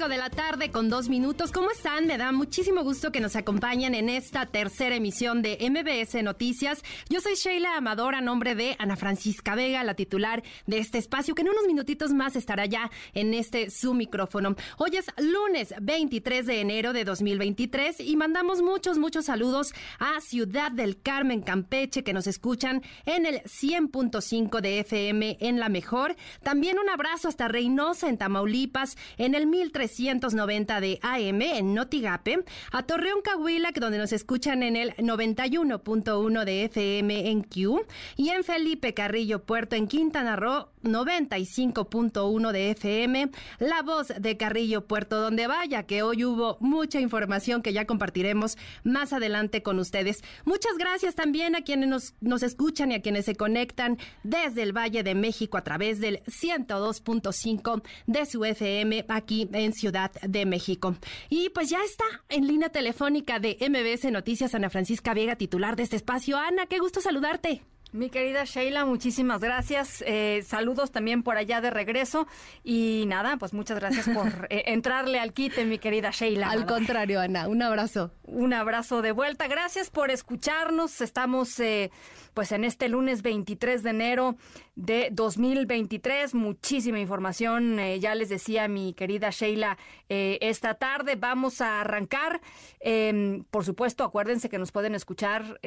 5 de la tarde con dos minutos. ¿Cómo están? Me da muchísimo gusto que nos acompañen en esta tercera emisión de MBS Noticias. Yo soy Sheila Amador a nombre de Ana Francisca Vega, la titular de este espacio, que en unos minutitos más estará ya en este su micrófono. Hoy es lunes 23 de enero de 2023 y mandamos muchos, muchos saludos a Ciudad del Carmen, Campeche, que nos escuchan en el 100.5 de FM en La Mejor. También un abrazo hasta Reynosa, en Tamaulipas, en el 1390 de AM en Notigape, a Torreón Cahuila, donde nos escuchan en el 91.1 de FM en Q, y en Felipe Carrillo Puerto en Quintana Roo, 95.1 de FM, La Voz de Carrillo Puerto, donde vaya, que hoy hubo mucha información que ya compartiremos más adelante con ustedes. Muchas gracias también a quienes nos, nos escuchan y a quienes se conectan desde el Valle de México a través del 102.5 de su FM aquí en Ciudad de México. Y pues ya está en línea telefónica de MBS Noticias Ana Francisca Vega, titular de este espacio. Ana, qué gusto saludarte. Mi querida Sheila, muchísimas gracias. Eh, saludos también por allá de regreso. Y nada, pues muchas gracias por eh, entrarle al quite, mi querida Sheila. Al contrario, Ana, un abrazo. Un abrazo de vuelta. Gracias por escucharnos. Estamos eh, pues en este lunes 23 de enero de 2023. Muchísima información. ya les decía mi querida Sheila, esta tarde vamos a arrancar. Em, por supuesto, acuérdense que nos pueden escuchar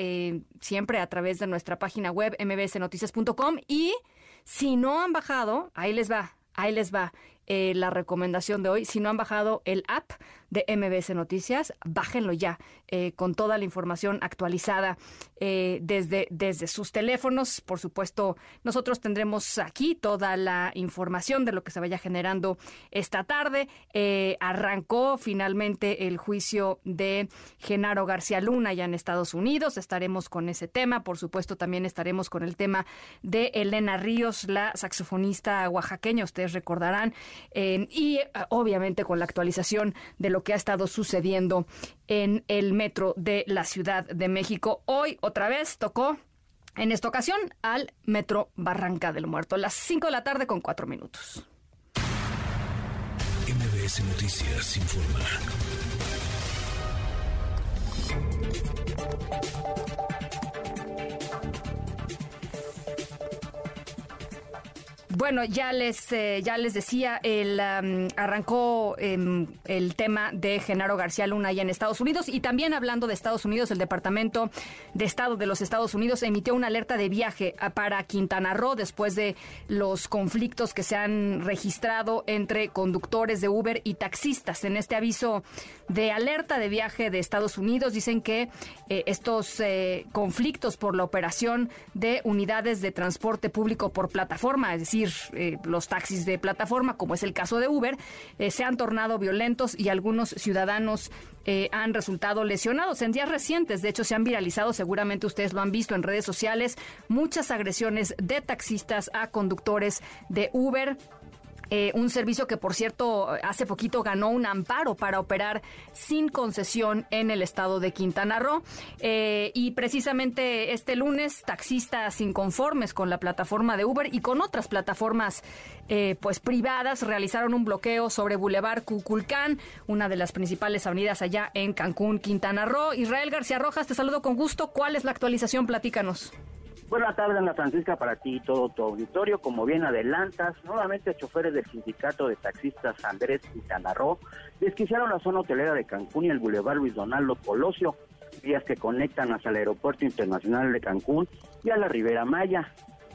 siempre a través de nuestra página web mbsnoticias.com y si no han bajado, ahí les va, ahí les va eh, la recomendación de hoy. Si no han bajado el app de MBS Noticias, bájenlo ya eh, con toda la información actualizada eh, desde, desde sus teléfonos. Por supuesto, nosotros tendremos aquí toda la información de lo que se vaya generando esta tarde. arrancó finalmente el juicio de Genaro García Luna ya en Estados Unidos. Estaremos con ese tema. Por supuesto, también estaremos con el tema de Elena Ríos, la saxofonista oaxaqueña. Ustedes recordarán y eh, obviamente con la actualización de lo que ha estado sucediendo en el metro de la Ciudad de México. Hoy otra vez tocó en esta ocasión al Metro Barranca del Muerto, las 5 de la tarde con 4 minutos. Bueno, ya les, eh, ya les decía, el, arrancó em, el tema de Genaro García Luna allá en Estados Unidos y también hablando de Estados Unidos, el Departamento de Estado de los Estados Unidos emitió una alerta de viaje para Quintana Roo después de los conflictos que se han registrado entre conductores de Uber y taxistas. En este aviso de alerta de viaje de Estados Unidos dicen que eh, estos eh, conflictos por la operación de unidades de transporte público por plataforma, es decir, eh, los taxis de plataforma, como es el caso de Uber, eh, se han tornado violentos y algunos ciudadanos eh, han resultado lesionados. En días recientes, de hecho, se han viralizado, seguramente ustedes lo han visto en redes sociales, muchas agresiones de taxistas a conductores de Uber. Eh, un servicio que, por cierto, hace poquito ganó un amparo para operar sin concesión en el estado de Quintana Roo. Eh, y precisamente este lunes, taxistas inconformes con la plataforma de Uber y con otras plataformas eh, pues privadas realizaron un bloqueo sobre Boulevard Cuculcán, una de las principales avenidas allá en Cancún, Quintana Roo. Israel García Rojas, te saludo con gusto. ¿Cuál es la actualización? Platícanos. Buenas tardes, Ana Francisca, para ti y todo tu auditorio. Como bien adelantas, nuevamente choferes del sindicato de taxistas Andrés Quintana Roo desquiciaron la zona hotelera de Cancún y el Boulevard Luis Donaldo Colosio, vías que conectan hacia el Aeropuerto Internacional de Cancún y a la Ribera Maya.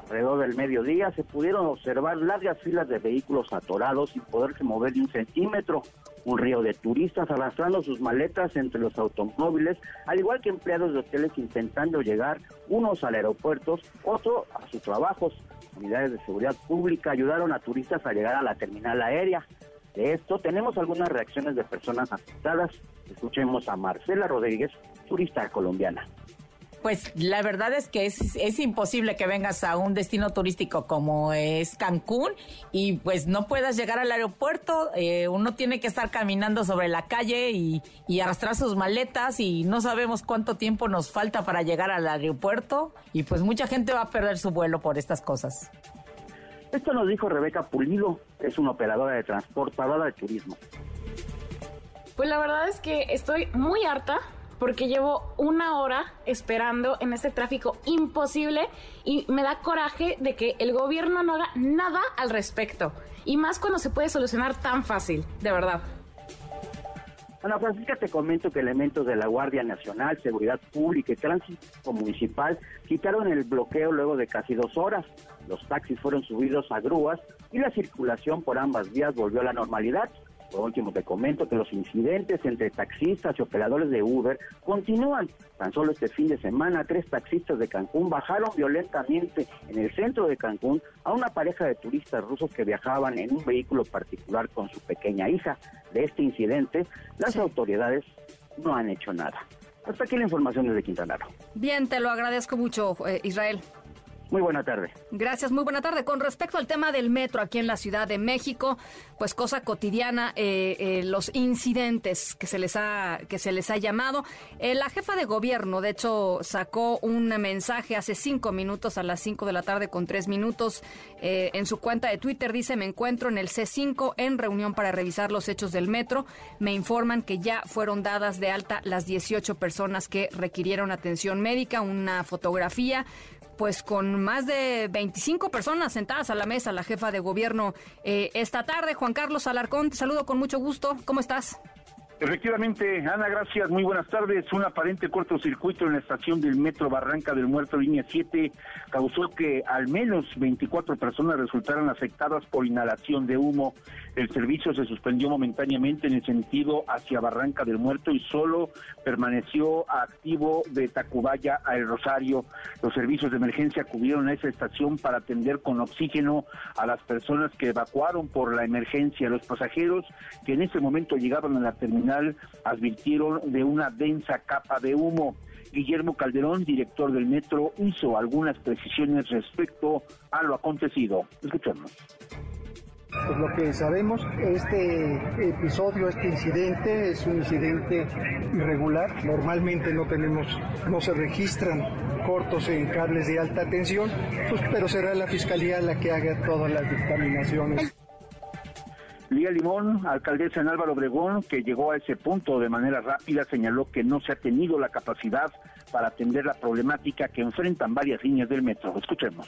Alrededor del mediodía se pudieron observar largas filas de vehículos atorados sin poderse mover ni un centímetro. Un río de turistas arrastrando sus maletas entre los automóviles, al igual que empleados de hoteles intentando llegar, unos al aeropuerto, otros a sus trabajos. Unidades de seguridad pública ayudaron a turistas a llegar a la terminal aérea. De esto tenemos algunas reacciones de personas afectadas. Escuchemos a Marcela Rodríguez, turista colombiana Pues la verdad es que es, es, imposible que vengas a un destino turístico como es Cancún y pues no puedas llegar al aeropuerto. Eh, uno tiene que estar caminando sobre la calle y, y, arrastrar sus maletas y no sabemos cuánto tiempo nos falta para llegar al aeropuerto y pues mucha gente va a perder su vuelo por estas cosas. Esto nos dijo Rebeca Pulido, es una operadora de transportadora de turismo. Pues la verdad es que estoy muy harta porque llevo una hora esperando en este tráfico imposible y me da coraje de que el gobierno no haga nada al respecto. Y más cuando se puede solucionar tan fácil, de verdad. Ana Francisca, te comento que elementos de la Guardia Nacional, Seguridad Pública y Tránsito Municipal quitaron el bloqueo luego de casi dos horas. Los taxis fueron subidos a grúas y la circulación por ambas vías volvió a la normalidad. Por último, te comento que los incidentes entre taxistas y operadores de Uber continúan. Tan solo este fin de semana, tres taxistas de Cancún bajaron violentamente en el centro de Cancún a una pareja de turistas rusos que viajaban en un vehículo particular con su pequeña hija. De este incidente, las autoridades no han hecho nada. Hasta aquí la información desde Quintana Roo. Bien, te lo agradezco mucho, eh, Israel. Muy buena tarde. Gracias, muy buena tarde. Con respecto al tema del metro aquí en la Ciudad de México, pues cosa cotidiana, eh, eh, los incidentes que se les ha que se les ha llamado. Eh, la jefa de gobierno, de hecho, sacó un mensaje hace cinco minutos a las cinco de la tarde con tres minutos en su cuenta de Twitter. Dice: Me encuentro en el C5 en reunión para revisar los hechos del metro. Me informan que ya fueron dadas de alta las 18 personas que requirieron atención médica. Una fotografía pues con más de 25 personas sentadas a la mesa, la jefa de gobierno eh, esta tarde. Juan Carlos Alarcón, te saludo con mucho gusto. ¿Cómo estás? Efectivamente, Ana, gracias. Muy buenas tardes. Un aparente cortocircuito en la estación del Metro Barranca del Muerto, línea 7, causó que al menos 24 personas resultaran afectadas por inhalación de humo. El servicio se suspendió momentáneamente en el sentido hacia Barranca del Muerto y solo permaneció activo de Tacubaya a El Rosario. Los servicios de emergencia acudieron a esa estación para atender con oxígeno a las personas que evacuaron por la emergencia. Los pasajeros que en ese momento llegaban a la terminal advirtieron de una densa capa de humo. Guillermo Calderón, director del metro, hizo algunas precisiones respecto a lo acontecido. Escuchemos. Pues lo que sabemos, este episodio, este incidente es un incidente irregular. Normalmente no tenemos, no se registran cortos en cables de alta tensión, pues, pero será la fiscalía la que haga todas las dictaminaciones. Lía Limón, alcaldesa en Álvaro Obregón, que llegó a ese punto de manera rápida, señaló que no se ha tenido la capacidad para atender la problemática que enfrentan varias líneas del metro. Escuchemos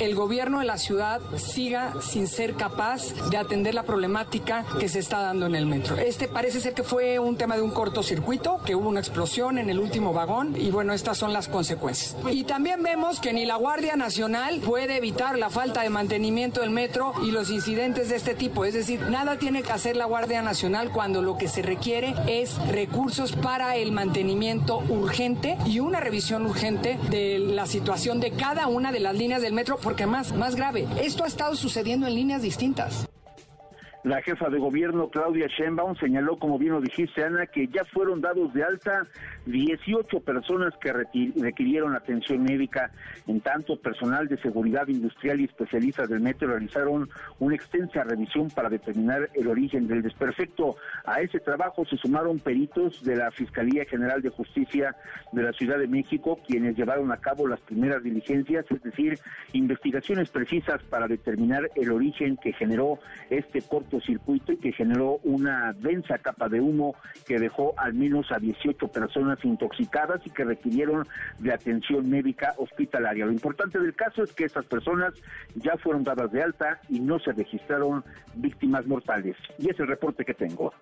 el gobierno de la ciudad siga sin ser capaz de atender la problemática que se está dando en el metro. Este parece ser que fue un tema de un cortocircuito, que hubo una explosión en el último vagón y bueno, estas son las consecuencias. Y también vemos que ni la Guardia Nacional puede evitar la falta de mantenimiento del metro y los incidentes de este tipo. Es decir, nada tiene que hacer la Guardia Nacional cuando lo que se requiere es recursos para el mantenimiento urgente y una revisión urgente de la situación de cada una de las líneas del metro porque más, más grave, esto ha estado sucediendo en líneas distintas. La jefa de gobierno, Claudia Sheinbaum, señaló, como bien lo dijiste, Ana, que ya fueron dados de alta 18 personas que requirieron atención médica. En tanto, personal de seguridad industrial y especialistas del metro realizaron una extensa revisión para determinar el origen del desperfecto. A ese trabajo se sumaron peritos de la Fiscalía General de Justicia de la Ciudad de México, quienes llevaron a cabo las primeras diligencias, es decir, investigaciones precisas para determinar el origen que generó este corte circuito y que generó una densa capa de humo que dejó al menos a 18 personas intoxicadas y que requirieron de atención médica hospitalaria. Lo importante del caso es que estas personas ya fueron dadas de alta y no se registraron víctimas mortales. Y es el reporte que tengo.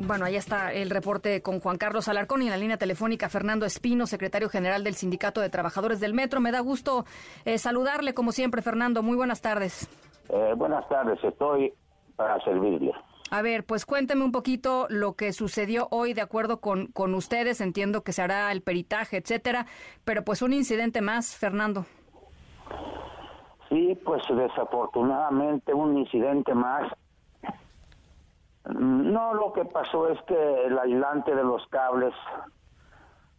Bueno, ahí está el reporte con Juan Carlos Alarcón y en la línea telefónica Fernando Espino, secretario general del Sindicato de Trabajadores del Metro. Me da gusto eh, saludarle como siempre, Fernando. Muy buenas tardes. Eh, buenas tardes, estoy para servirle. A ver, pues cuénteme un poquito lo que sucedió hoy de acuerdo con, con ustedes. Entiendo que se hará el peritaje, etcétera, pero pues un incidente más, Fernando. Sí, pues desafortunadamente un incidente más. No, lo que pasó es que el aislante de los cables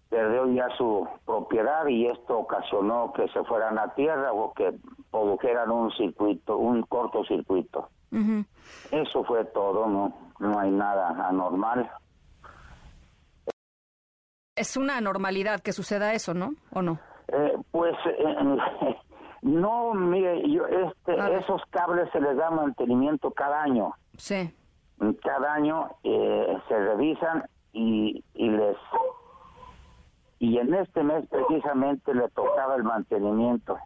perdió ya su propiedad y esto ocasionó que se fueran a tierra o que produjeran un circuito, un cortocircuito. Eso fue todo, no, no hay nada anormal. Es una anormalidad que suceda eso, ¿no? ¿O no? Eh, pues eh, no, mire, yo, este, esos cables se les da mantenimiento cada año. Sí. Cada año eh, se revisan y, y les y en este mes precisamente le tocaba el mantenimiento.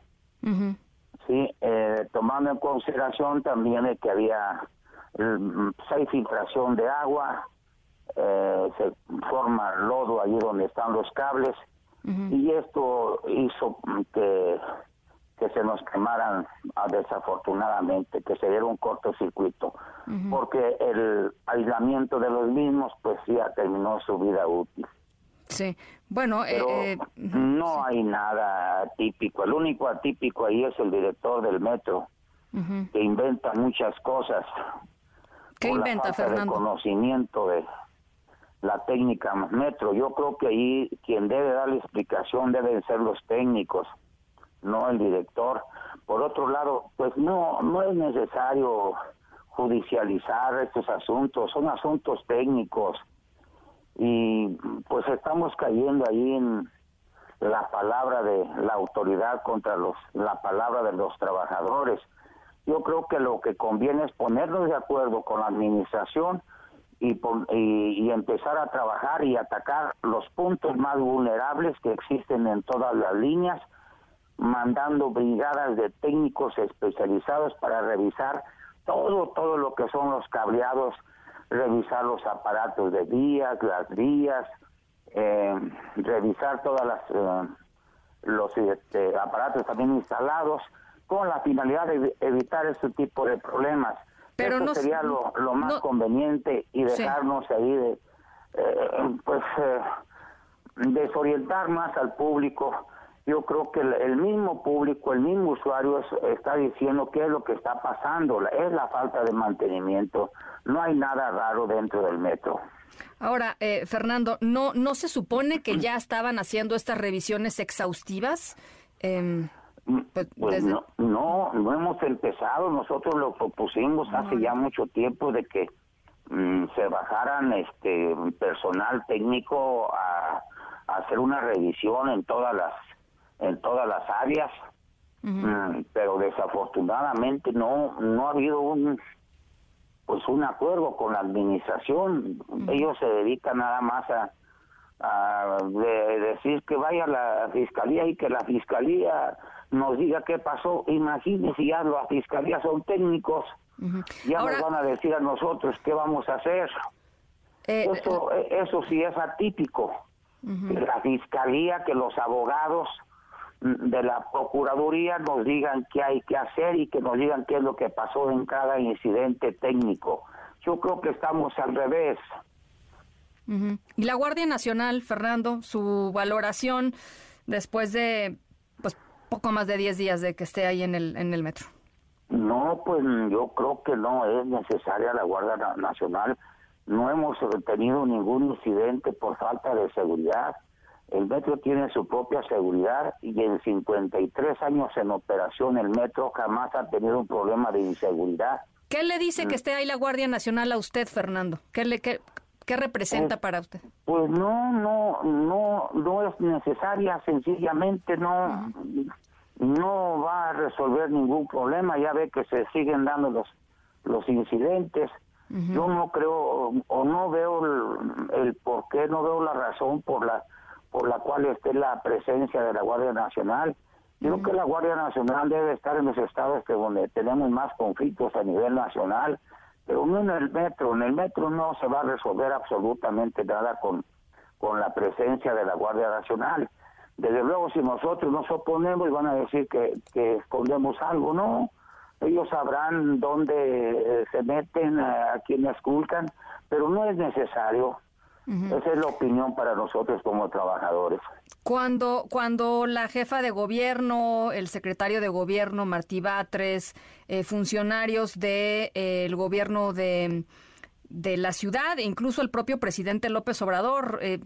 Sí, eh, tomando en consideración también de que había mm, pues, hay filtración de agua, eh, se forma lodo allí donde están los cables y esto hizo que que se nos quemaran ah, desafortunadamente, que se diera un cortocircuito, porque el aislamiento de los mismos pues ya terminó su vida útil. Sí, bueno, eh, eh, no hay nada atípico. El único atípico ahí es el director del metro, que inventa muchas cosas. ¿Qué inventa, la Fernando? De conocimiento de la técnica metro. Yo creo que ahí quien debe dar la explicación deben ser los técnicos, no el director. Por otro lado, pues no, no es necesario judicializar estos asuntos, son asuntos técnicos y pues estamos cayendo ahí en la palabra de la autoridad contra los la palabra de los trabajadores. Yo creo que lo que conviene es ponernos de acuerdo con la administración y, y, empezar a trabajar y atacar los puntos más vulnerables que existen en todas las líneas, mandando brigadas de técnicos especializados para revisar todo, todo lo que son los cableados revisar los aparatos de vías, las vías, eh, revisar todas las eh, los este, aparatos también instalados con la finalidad de evitar este tipo de problemas. Pero Eso sería lo, más conveniente y dejarnos ahí de eh, pues desorientar más al público yo creo que el, mismo público, el mismo usuario está diciendo qué es lo que está pasando, es la falta de mantenimiento, no hay nada raro dentro del metro. Ahora, eh, Fernando, ¿no, ¿no se supone que ya estaban haciendo estas revisiones exhaustivas? Em, pues, pues no, no, hemos empezado, nosotros lo propusimos hace ya mucho tiempo de que mm, se bajaran este personal técnico a hacer una revisión en todas las en todas las áreas, mm, pero desafortunadamente no no ha habido un pues un acuerdo con la administración. Ellos se dedican nada más a, de decir que vaya la fiscalía y que la fiscalía nos diga qué pasó. Imagínense, ya la fiscalía son técnicos, ya nos van a decir a nosotros qué vamos a hacer. Eh, eso, eh, eso sí es atípico. La fiscalía, que los abogados de la Procuraduría nos digan qué hay que hacer y que nos digan qué es lo que pasó en cada incidente técnico. Yo creo que estamos al revés. Y la Guardia Nacional, Fernando, su valoración después de pues poco más de 10 días de que esté ahí en el, en el metro. No, pues yo creo que no es necesaria la Guardia Nacional. No hemos tenido ningún incidente por falta de seguridad. El metro tiene su propia seguridad y en 53 años en operación el metro jamás ha tenido un problema de inseguridad. ¿Qué le dice que mm. esté ahí la Guardia Nacional a usted, Fernando? ¿Qué le qué, representa pues, para usted? Pues no, no, no, no es necesaria, sencillamente no, no va a resolver ningún problema. Ya ve que se siguen dando los los incidentes. Yo no creo o no veo el, el por qué, no veo la razón por la por la cual esté la presencia de la Guardia Nacional. Yo creo que la Guardia Nacional debe estar en los estados que donde tenemos más conflictos a nivel nacional, pero no en el metro. En el metro no se va a resolver absolutamente nada con, con la presencia de la Guardia Nacional. Desde luego, si nosotros nos oponemos, van a decir que, que escondemos algo, ¿no? Ellos sabrán dónde eh, se meten, a quienes esculcan, pero no es necesario. Esa es la opinión para nosotros como trabajadores. Cuando, cuando la jefa de gobierno, el secretario de gobierno, Martí Batres, eh, funcionarios del de, eh, gobierno de, de la ciudad e incluso el propio presidente López Obrador eh,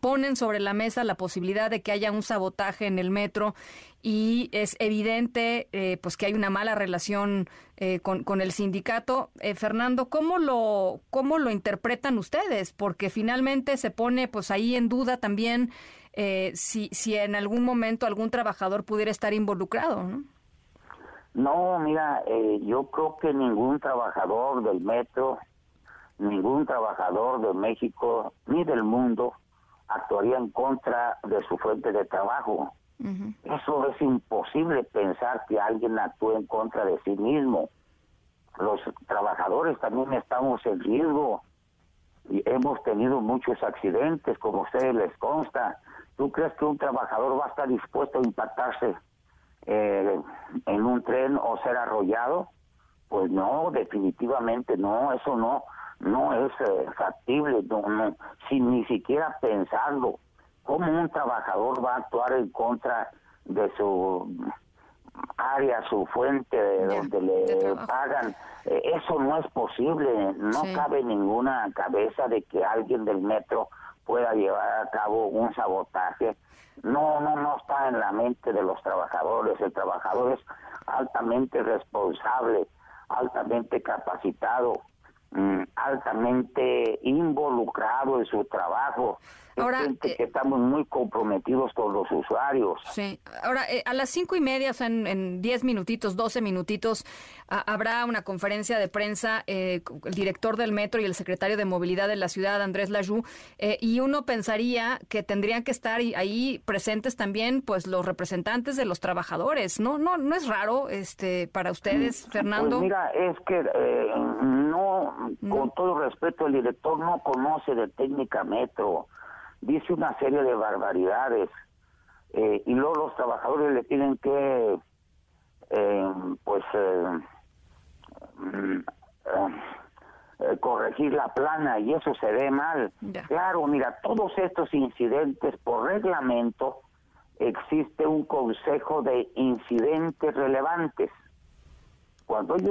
ponen sobre la mesa la posibilidad de que haya un sabotaje en el metro y es evidente eh, pues que hay una mala relación eh, con, con, el sindicato. Fernando, ¿cómo lo, ¿cómo lo interpretan ustedes? Porque finalmente se pone pues ahí en duda también si, si en algún momento algún trabajador pudiera estar involucrado, ¿no? No, mira, yo creo que ningún trabajador del metro ningún trabajador de México ni del mundo actuaría en contra de su fuente de trabajo. Eso es imposible pensar que alguien actúe en contra de sí mismo. Los trabajadores también estamos en riesgo y hemos tenido muchos accidentes, como a ustedes les consta. ¿Tú crees que un trabajador va a estar dispuesto a impactarse eh, en un tren o ser arrollado? Pues no, definitivamente no, eso no no es eh, factible, no, sin ni siquiera pensarlo. ¿Cómo un trabajador va a actuar en contra de su área, su fuente, de donde le pagan? Eh, eso no es posible. No cabe ninguna cabeza de que alguien del metro pueda llevar a cabo un sabotaje. No, no, no está en la mente de los trabajadores. El trabajador es altamente responsable, altamente capacitado, Mm, altamente involucrado en su trabajo. Ahora, eh, que estamos muy comprometidos con los usuarios. Sí. Ahora, eh, a las cinco y media, o sea, en, diez minutitos, doce minutitos, habrá una conferencia de prensa, eh, el director del metro y el secretario de movilidad de la ciudad, Andrés Lajú, y uno pensaría que tendrían que estar ahí presentes también, pues, los representantes de los trabajadores. ¿No, no, no es raro, este, para ustedes, mm, Fernando? Pues mira, es que no, con todo respeto, el director no conoce de técnica metro dice una serie de barbaridades eh, y luego los trabajadores le tienen que eh, pues eh, mm, corregir la plana y eso se ve mal. Claro, mira, todos estos incidentes por reglamento existe un consejo de incidentes relevantes. Cuando hay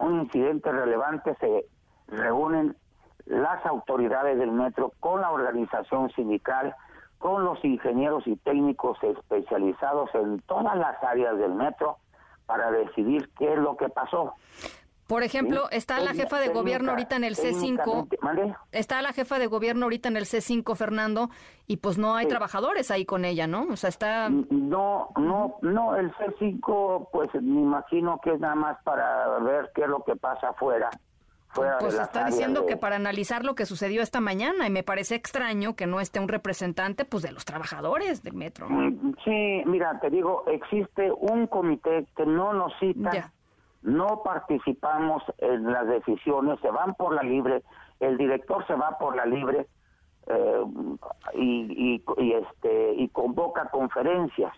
un incidente, relevante se reúnen las autoridades del metro, con la organización sindical, con los ingenieros y técnicos especializados en todas las áreas del metro para decidir qué es lo que pasó. Por ejemplo, está la jefa de gobierno ahorita en el C5. Está la jefa de gobierno ahorita en el C5, Fernando, y pues no hay trabajadores ahí con ella, ¿no? O sea, está... No, no, no, el C5, pues me imagino que es nada más para ver qué es lo que pasa afuera pues está diciendo que para analizar lo que sucedió esta mañana y me parece extraño que no esté un representante pues de los trabajadores del metro. Mm, sí, mira, te digo, existe un comité que no nos cita, no participamos en las decisiones, se van por la libre, el director se va por la libre eh, y, y, este y convoca conferencias.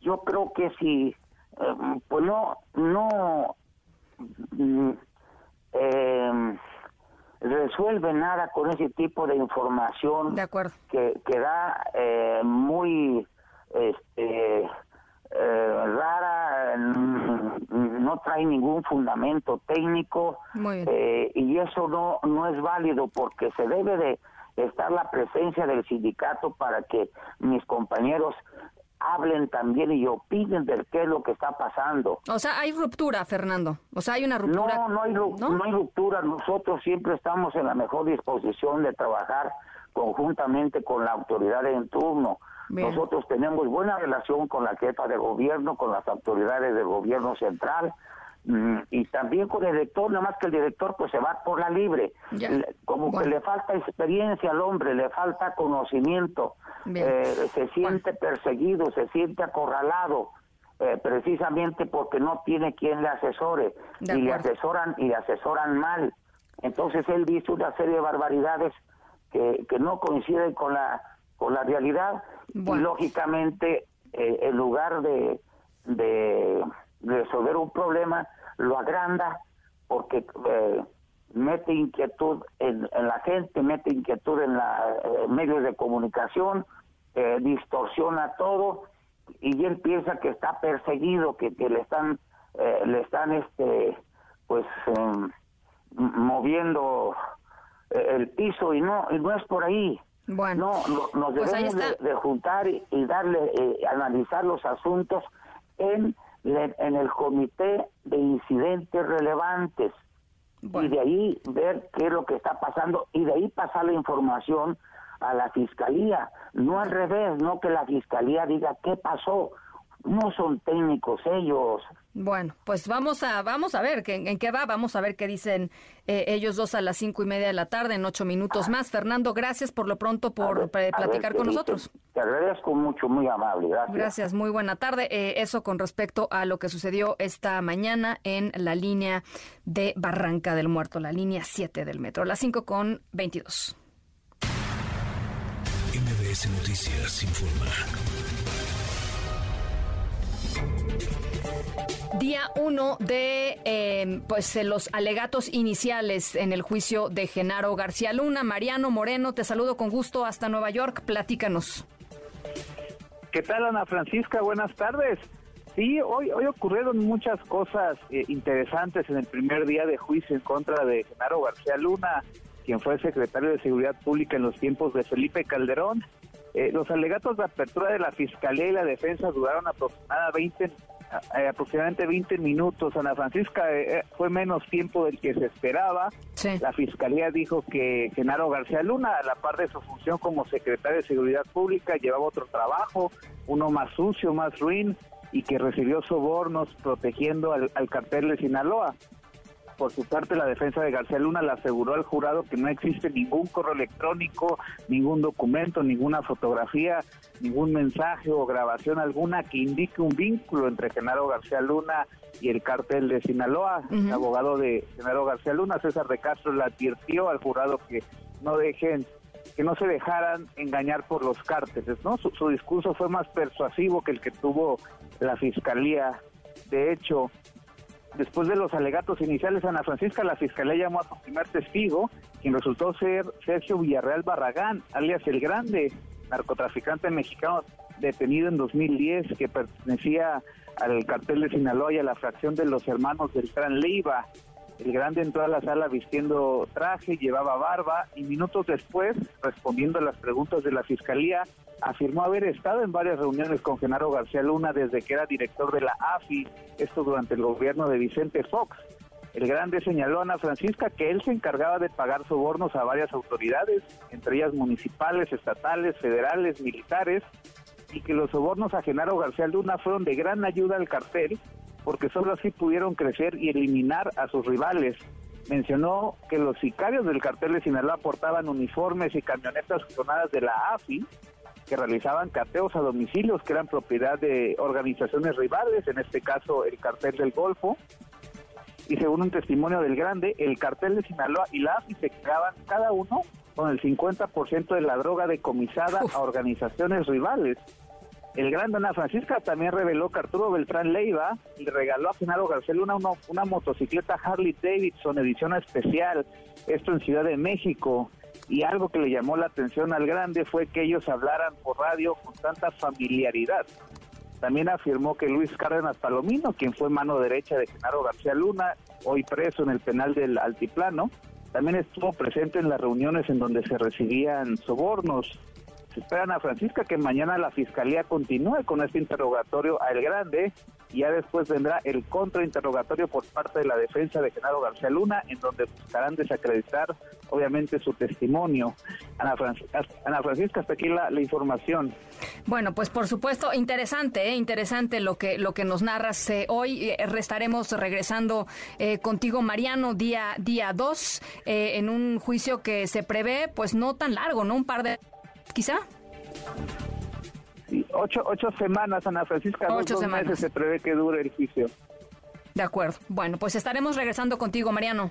Yo creo que si eh, pues no no mm, eh, resuelve nada con ese tipo de información de acuerdo. que, que da eh, muy este, rara, no trae ningún fundamento técnico eh, y eso no, no es válido porque se debe de estar la presencia del sindicato para que mis compañeros hablen también y opinen de qué es lo que está pasando. O sea, hay ruptura, Fernando. O sea, hay una ruptura. No, no hay, ¿no? hay ruptura. Nosotros siempre estamos en la mejor disposición de trabajar conjuntamente con la autoridad en turno. Nosotros tenemos buena relación con la jefa de gobierno, con las autoridades del gobierno central mm, y también con el director, nada más que el director pues se va por la libre. Como que le falta experiencia al hombre, le falta conocimiento. Eh, se siente perseguido, se siente acorralado, eh, precisamente porque no tiene quien le asesore y le asesoran y le asesoran mal. Entonces él dice una serie de barbaridades que, que no coinciden con la con la realidad y lógicamente eh, en lugar de, de resolver un problema lo agranda porque eh, mete inquietud en, la gente, mete inquietud en los medios de comunicación, eh, distorsiona todo y él piensa que está perseguido, que, que le están, eh, le están, este, pues, em, moviendo eh, el piso y no, y no es por ahí. Bueno, no, nos pues debemos de, juntar y, darle, eh, analizar los asuntos en, en el comité de incidentes relevantes. Y de ahí ver qué es lo que está pasando y de ahí pasar la información a la fiscalía, no al revés, no que la fiscalía diga qué pasó, no son técnicos ellos. Bueno, pues vamos a vamos a ver en, qué va, vamos a ver qué dicen eh, ellos dos a las cinco y media de la tarde, en ocho minutos más. Fernando, gracias por lo pronto por platicar con nosotros. Te agradezco mucho, muy amable, gracias. Gracias, muy buena tarde. Eh, eso con respecto a lo que sucedió esta mañana en la línea de Barranca del Muerto, la línea 7 del metro, las cinco con 22. MBS Noticias informa. Día uno de eh, pues los alegatos iniciales en el juicio de Genaro García Luna. Mariano Moreno, te saludo con gusto hasta Nueva York. Platícanos. ¿Qué tal, Ana Francisca? Buenas tardes. Sí, hoy, hoy ocurrieron muchas cosas eh, interesantes en el primer día de juicio en contra de Genaro García Luna, quien fue secretario de Seguridad Pública en los tiempos de Felipe Calderón. Eh, los alegatos de apertura de la Fiscalía y la Defensa duraron aproximadamente eh, aproximadamente 20 minutos. Ana Francisca eh, eh, fue menos tiempo del que se esperaba. La Fiscalía dijo que Genaro García Luna, a la par de su función como secretario de Seguridad Pública, llevaba otro trabajo, uno más sucio, más ruin, y que recibió sobornos protegiendo al, al cartel de Sinaloa. Por su parte, la defensa de García Luna le aseguró al jurado que no existe ningún correo electrónico, ningún documento, ninguna fotografía, ningún mensaje o grabación alguna que indique un vínculo entre Genaro García Luna y el cártel de Sinaloa. El abogado de Genaro García Luna, César de Castro, le advirtió al jurado que no dejen que no se dejaran engañar por los cárteles, ¿no? Su, su discurso fue más persuasivo que el que tuvo la fiscalía. De hecho, Después de los alegatos iniciales, Ana Francisca, la fiscalía llamó a su primer testigo, quien resultó ser Sergio Villarreal Barragán, alias El Grande, narcotraficante mexicano detenido en 2010 que pertenecía al cartel de Sinaloa y a la fracción de los hermanos del Gran Leiva. El grande entró a la sala vistiendo traje, llevaba barba y minutos después, respondiendo a las preguntas de la fiscalía, afirmó haber estado en varias reuniones con Genaro García Luna desde que era director de la AFI, esto durante el gobierno de Vicente Fox. El grande señaló a Ana Francisca que él se encargaba de pagar sobornos a varias autoridades, entre ellas municipales, estatales, federales, militares, y que los sobornos a Genaro García Luna fueron de gran ayuda al cartel porque solo así pudieron crecer y eliminar a sus rivales. Mencionó que los sicarios del cartel de Sinaloa portaban uniformes y camionetas clonadas de la AFI, que realizaban cateos a domicilios que eran propiedad de organizaciones rivales, en este caso el cartel del Golfo. Y según un testimonio del Grande, el cartel de Sinaloa y la AFI se quedaban cada uno con el 50% de la droga decomisada a organizaciones rivales. El gran Ana Francisca también reveló que Arturo Beltrán Leiva le regaló a Genaro García una, una motocicleta Harley Davidson edición especial, esto en Ciudad de México. Y algo que le llamó la atención al grande fue que ellos hablaran por radio con tanta familiaridad. También afirmó que Luis Cárdenas Palomino, quien fue mano derecha de Genaro García Luna, hoy preso en el penal del Altiplano, también estuvo presente en las reuniones en donde se recibían sobornos esperan a Francisca que mañana la fiscalía continúe con este interrogatorio a El Grande y ya después vendrá el contrainterrogatorio por parte de la defensa de Genaro García Luna, en donde buscarán desacreditar, obviamente, su testimonio. Ana, Francisca, hasta aquí la, información. Bueno, pues por supuesto, interesante, ¿eh? interesante lo que, lo que nos narras eh, hoy. Eh, restaremos regresando contigo, Mariano, día 2, día en un juicio que se prevé, pues no tan largo, ¿no? Un par de quizá. ocho, ocho semanas, Ana Francisca. Ocho dos, semanas. meses se prevé que dure el juicio. De acuerdo. Bueno, pues estaremos regresando contigo, Mariano.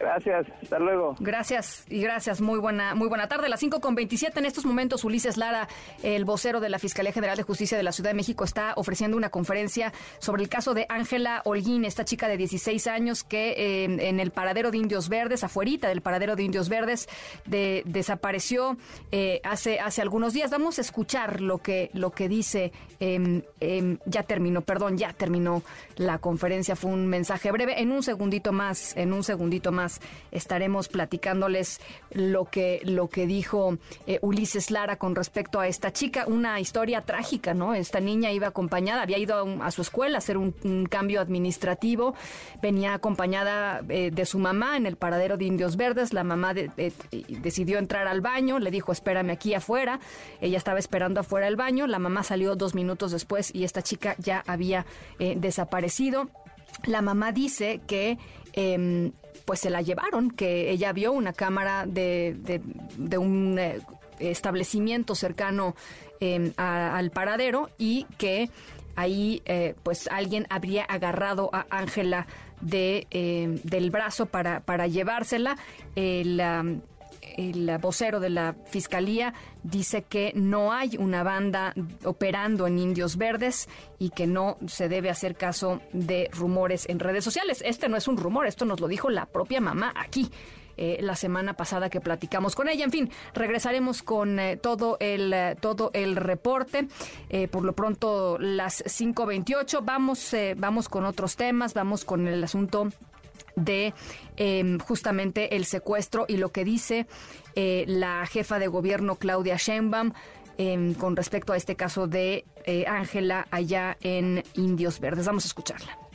Gracias, hasta luego. Gracias y gracias, muy buena, muy buena tarde. Las 5 con 27 en estos momentos, Ulises Lara, el vocero de la Fiscalía General de Justicia de la Ciudad de México, está ofreciendo una conferencia sobre el caso de Ángela Holguín, esta chica de 16 años que eh, en el paradero de Indios Verdes, afuerita del paradero de Indios Verdes, de, desapareció eh, hace, hace algunos días. Vamos a escuchar lo que, lo que dice, em, em, ya terminó, perdón, ya terminó la conferencia, fue un mensaje breve. En un segundito más, en un segundito más estaremos platicándoles lo que, lo que dijo eh, Ulises Lara con respecto a esta chica. Una historia trágica, ¿no? Esta niña iba acompañada, había ido a, su escuela a hacer un, cambio administrativo, venía acompañada eh, de su mamá en el paradero de Indios Verdes. La mamá decidió entrar al baño, le dijo, espérame aquí afuera. Ella estaba esperando afuera del baño, la mamá salió dos minutos después y esta chica ya había eh, desaparecido. La mamá dice que em, pues se la llevaron, que ella vio una cámara de, de, un eh, establecimiento cercano em, al paradero y que ahí eh, pues alguien habría agarrado a Ángela de, em, del brazo para, para llevársela. El, el vocero de la Fiscalía dice que no hay una banda operando en Indios Verdes y que no se debe hacer caso de rumores en redes sociales. Este no es un rumor, esto nos lo dijo la propia mamá aquí. Eh, la semana pasada que platicamos con ella. En fin, regresaremos con eh, todo el eh, todo el reporte. por lo pronto las 5:28. Vamos vamos con otros temas. Vamos con el asunto de em, justamente el secuestro y lo que dice eh, la jefa de gobierno Claudia Sheinbaum em, con respecto a este caso de eh, Ángela allá en Indios Verdes. Vamos a escucharla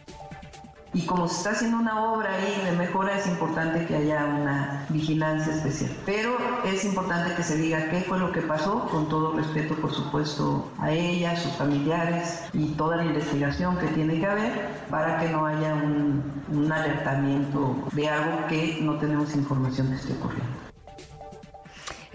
y como se está haciendo una obra ahí de mejora es importante que haya una vigilancia especial. Pero es importante que se diga qué fue lo que pasó, con todo respeto por supuesto a ella, a sus familiares y toda la investigación que tiene que haber para que no haya un, alertamiento de algo que no tenemos información que esté ocurriendo.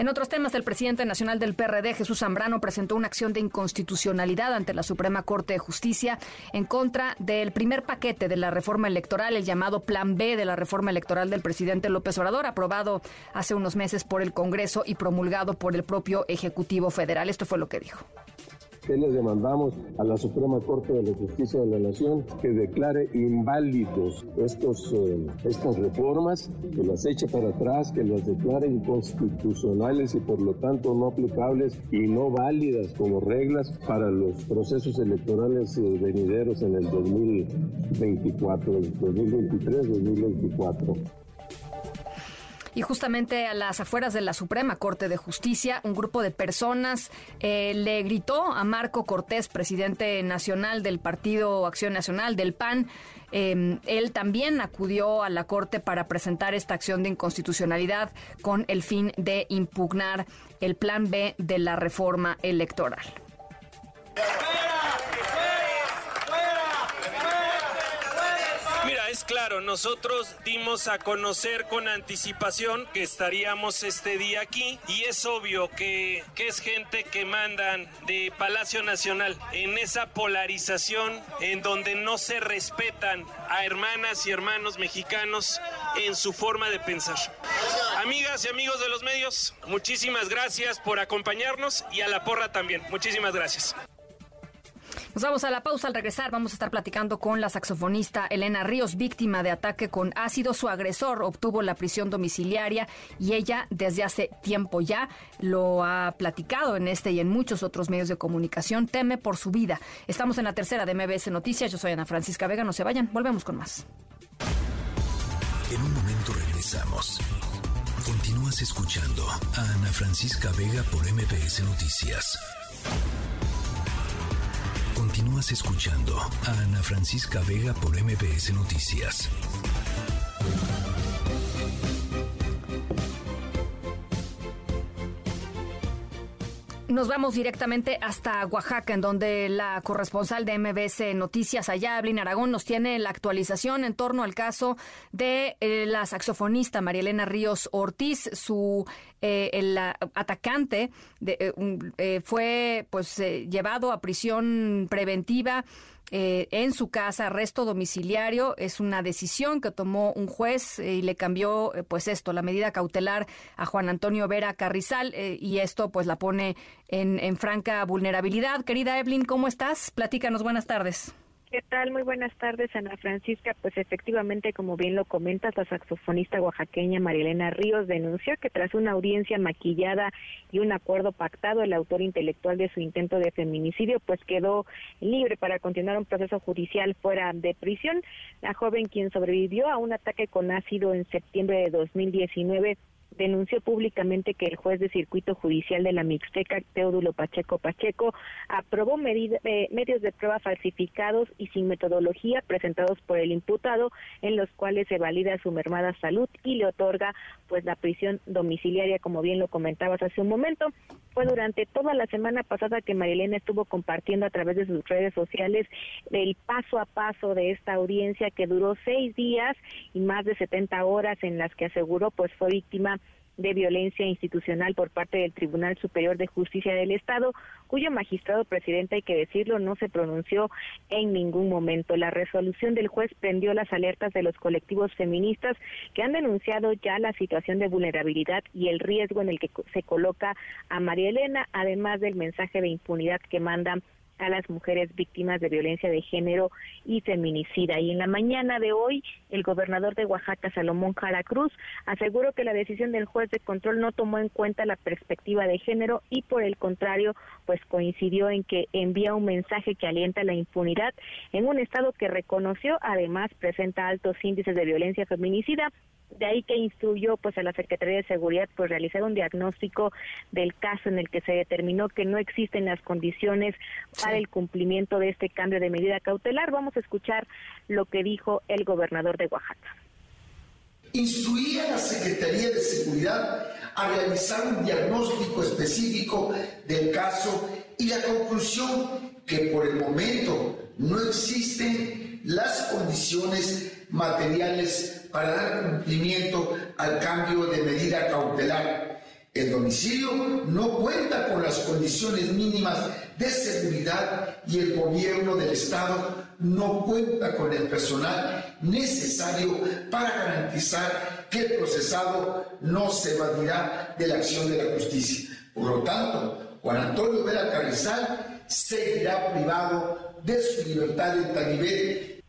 En otros temas, el presidente nacional del PRD, Jesús Zambrano, presentó una acción de inconstitucionalidad ante la Suprema Corte de Justicia en contra del primer paquete de la reforma electoral, el llamado Plan B de la reforma electoral del presidente López Obrador, aprobado hace unos meses por el Congreso y promulgado por el propio Ejecutivo Federal. Esto fue lo que dijo le demandamos a la Suprema Corte de la Justicia de la Nación que declare inválidos estos, eh, estas reformas, que las eche para atrás, que las declare inconstitucionales y por lo tanto no aplicables y no válidas como reglas para los procesos electorales eh, venideros en el 2024, 2023, 2024. Y justamente a las afueras de la Suprema Corte de Justicia, un grupo de personas eh, le gritó a Marco Cortés, presidente nacional del Partido Acción Nacional, del PAN, em, él también acudió a la Corte para presentar esta acción de inconstitucionalidad con el fin de impugnar el plan B de la reforma electoral. Claro, nosotros dimos a conocer con anticipación que estaríamos este día aquí y es obvio que, que es gente que mandan de Palacio Nacional en esa polarización en donde no se respetan a hermanas y hermanos mexicanos en su forma de pensar. Amigas y amigos de los medios, muchísimas gracias por acompañarnos y a la porra también. Muchísimas gracias. Nos vamos a la pausa. Al regresar vamos a estar platicando con la saxofonista Elena Ríos, víctima de ataque con ácido. Su agresor obtuvo la prisión domiciliaria y ella desde hace tiempo ya lo ha platicado en este y en muchos otros medios de comunicación. Teme por su vida. Estamos en la tercera de MBS Noticias. Yo soy Ana Francisca Vega. No se vayan. Volvemos con más. En un momento regresamos. Continúas escuchando a Ana Francisca Vega por MBS Noticias. Escuchando a Ana Francisca Vega por MBS Noticias. Nos vamos directamente hasta Oaxaca, en donde la corresponsal de MBS Noticias allá, Ablin Aragón, nos tiene la actualización en torno al caso de eh, la saxofonista María Elena Ríos Ortiz. Su eh, el atacante de, eh, fue pues llevado a prisión preventiva eh, en su casa, arresto domiciliario. Es una decisión que tomó un juez eh, y le cambió, eh, pues esto, la medida cautelar a Juan Antonio Vera Carrizal y esto pues la pone en, en franca vulnerabilidad. Querida Evelyn, ¿cómo estás? Platícanos, buenas tardes. ¿Qué tal? Muy buenas tardes, Ana Francisca. Pues efectivamente, como bien lo comentas, la saxofonista oaxaqueña Marilena Ríos denunció que tras una audiencia maquillada y un acuerdo pactado, el autor intelectual de su intento de feminicidio pues quedó libre para continuar un proceso judicial fuera de prisión. La joven quien sobrevivió a un ataque con ácido en septiembre de 2019 denunció públicamente que el juez de circuito judicial de la Mixteca, Teodulo Pacheco Pacheco, aprobó eh, medios de prueba falsificados y sin metodología presentados por el imputado, en los cuales se valida su mermada salud y le otorga pues la prisión domiciliaria, como bien lo comentabas hace un momento. Fue durante toda la semana pasada que Marilena estuvo compartiendo a través de sus redes sociales el paso a paso de esta audiencia que duró seis días y más de 70 horas en las que aseguró pues fue víctima de violencia institucional por parte del Tribunal Superior de Justicia del Estado, cuyo magistrado presidente, hay que decirlo, no se pronunció en ningún momento. La resolución del juez prendió las alertas de los colectivos feministas que han denunciado ya la situación de vulnerabilidad y el riesgo en el que se coloca a María Elena, además del mensaje de impunidad que mandan a las mujeres víctimas de violencia de género y feminicida. Y en la mañana de hoy, el gobernador de Oaxaca, Salomón Jara Cruz, aseguró que la decisión del juez de control no tomó en cuenta la perspectiva de género y por el contrario, pues coincidió en que envía un mensaje que alienta la impunidad en un estado que reconoció además presenta altos índices de violencia feminicida de ahí que instruyó pues a la Secretaría de Seguridad pues realizar un diagnóstico del caso en el que se determinó que no existen las condiciones para el cumplimiento de este cambio de medida cautelar. Vamos a escuchar lo que dijo el gobernador de Oaxaca. Instruía a la Secretaría de Seguridad a realizar un diagnóstico específico del caso y la conclusión que por el momento no existen las condiciones materiales para dar cumplimiento al cambio de medida cautelar. El domicilio no cuenta con las condiciones mínimas de seguridad y el gobierno del Estado no cuenta con el personal necesario para garantizar que el procesado no se evadirá de la acción de la justicia. Por lo tanto, Juan Antonio Vera Carrizal seguirá privado de su libertad en tal nivel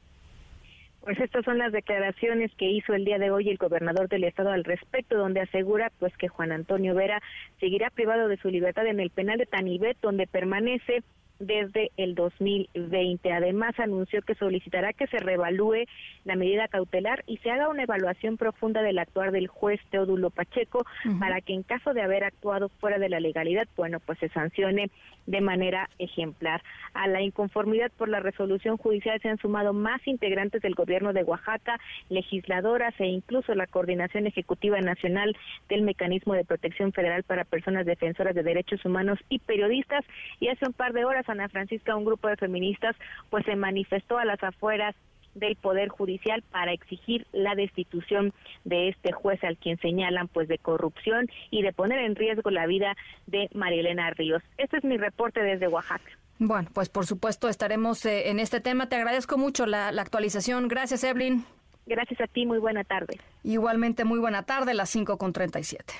pues estas son las declaraciones que hizo el día de hoy el gobernador del estado al respecto, donde asegura pues que Juan Antonio Vera seguirá privado de su libertad en el penal de Tanibet, donde permanece desde el 2020. Además, anunció que solicitará que se revalúe la medida cautelar y se haga una evaluación profunda del actuar del juez Teodulo Pacheco para que en caso de haber actuado fuera de la legalidad, bueno, pues se sancione de manera ejemplar. A la inconformidad por la resolución judicial se han sumado más integrantes del gobierno de Oaxaca, legisladoras e incluso la Coordinación Ejecutiva Nacional del Mecanismo de Protección Federal para Personas Defensoras de Derechos Humanos y Periodistas. Y hace un par de horas Ana Francisca, un grupo de feministas, pues se manifestó a las afueras del Poder Judicial para exigir la destitución de este juez al quien señalan pues de corrupción y de poner en riesgo la vida de Marilena Ríos. Este es mi reporte desde Oaxaca. Bueno, pues por supuesto estaremos eh, en este tema. Te agradezco mucho la, actualización. Gracias, Evelyn. Gracias a ti, muy buena tarde. Igualmente, muy buena tarde, las 5 con 37.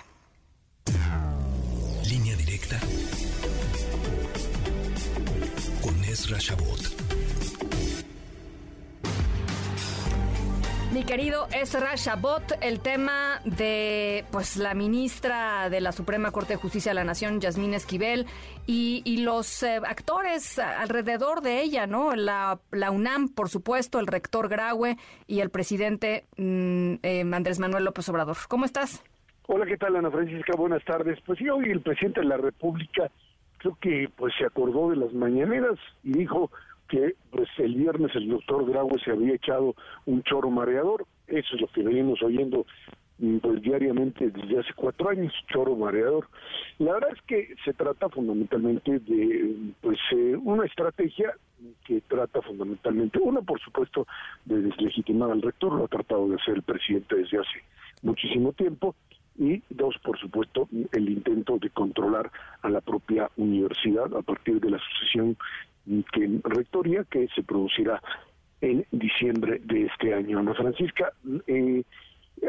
Línea directa Ezra Mi querido Ezra Shabot, el tema de pues la ministra de la Suprema Corte de Justicia de la Nación, Yasmín Esquivel, y, los eh, actores alrededor de ella, ¿no? La, UNAM, por supuesto, el rector Graue y el presidente mm, eh, Andrés Manuel López Obrador. ¿Cómo estás? Hola, ¿qué tal, Ana Francisca? Buenas tardes. Pues sí, hoy el presidente de la República creo que pues se acordó de las mañaneras y dijo que pues el viernes el doctor Graue se había echado un choro mareador, eso es lo que venimos oyendo mm, pues diariamente desde hace cuatro años, choro mareador. La verdad es que se trata fundamentalmente de pues eh, una estrategia que trata fundamentalmente, una por supuesto de deslegitimar al rector, lo ha tratado de hacer el presidente desde hace muchísimo tiempo, y dos, por supuesto, el intento de controlar a la propia universidad a partir de la sucesión que, rectoría que se producirá en diciembre de este año. Ana Francisca, eh,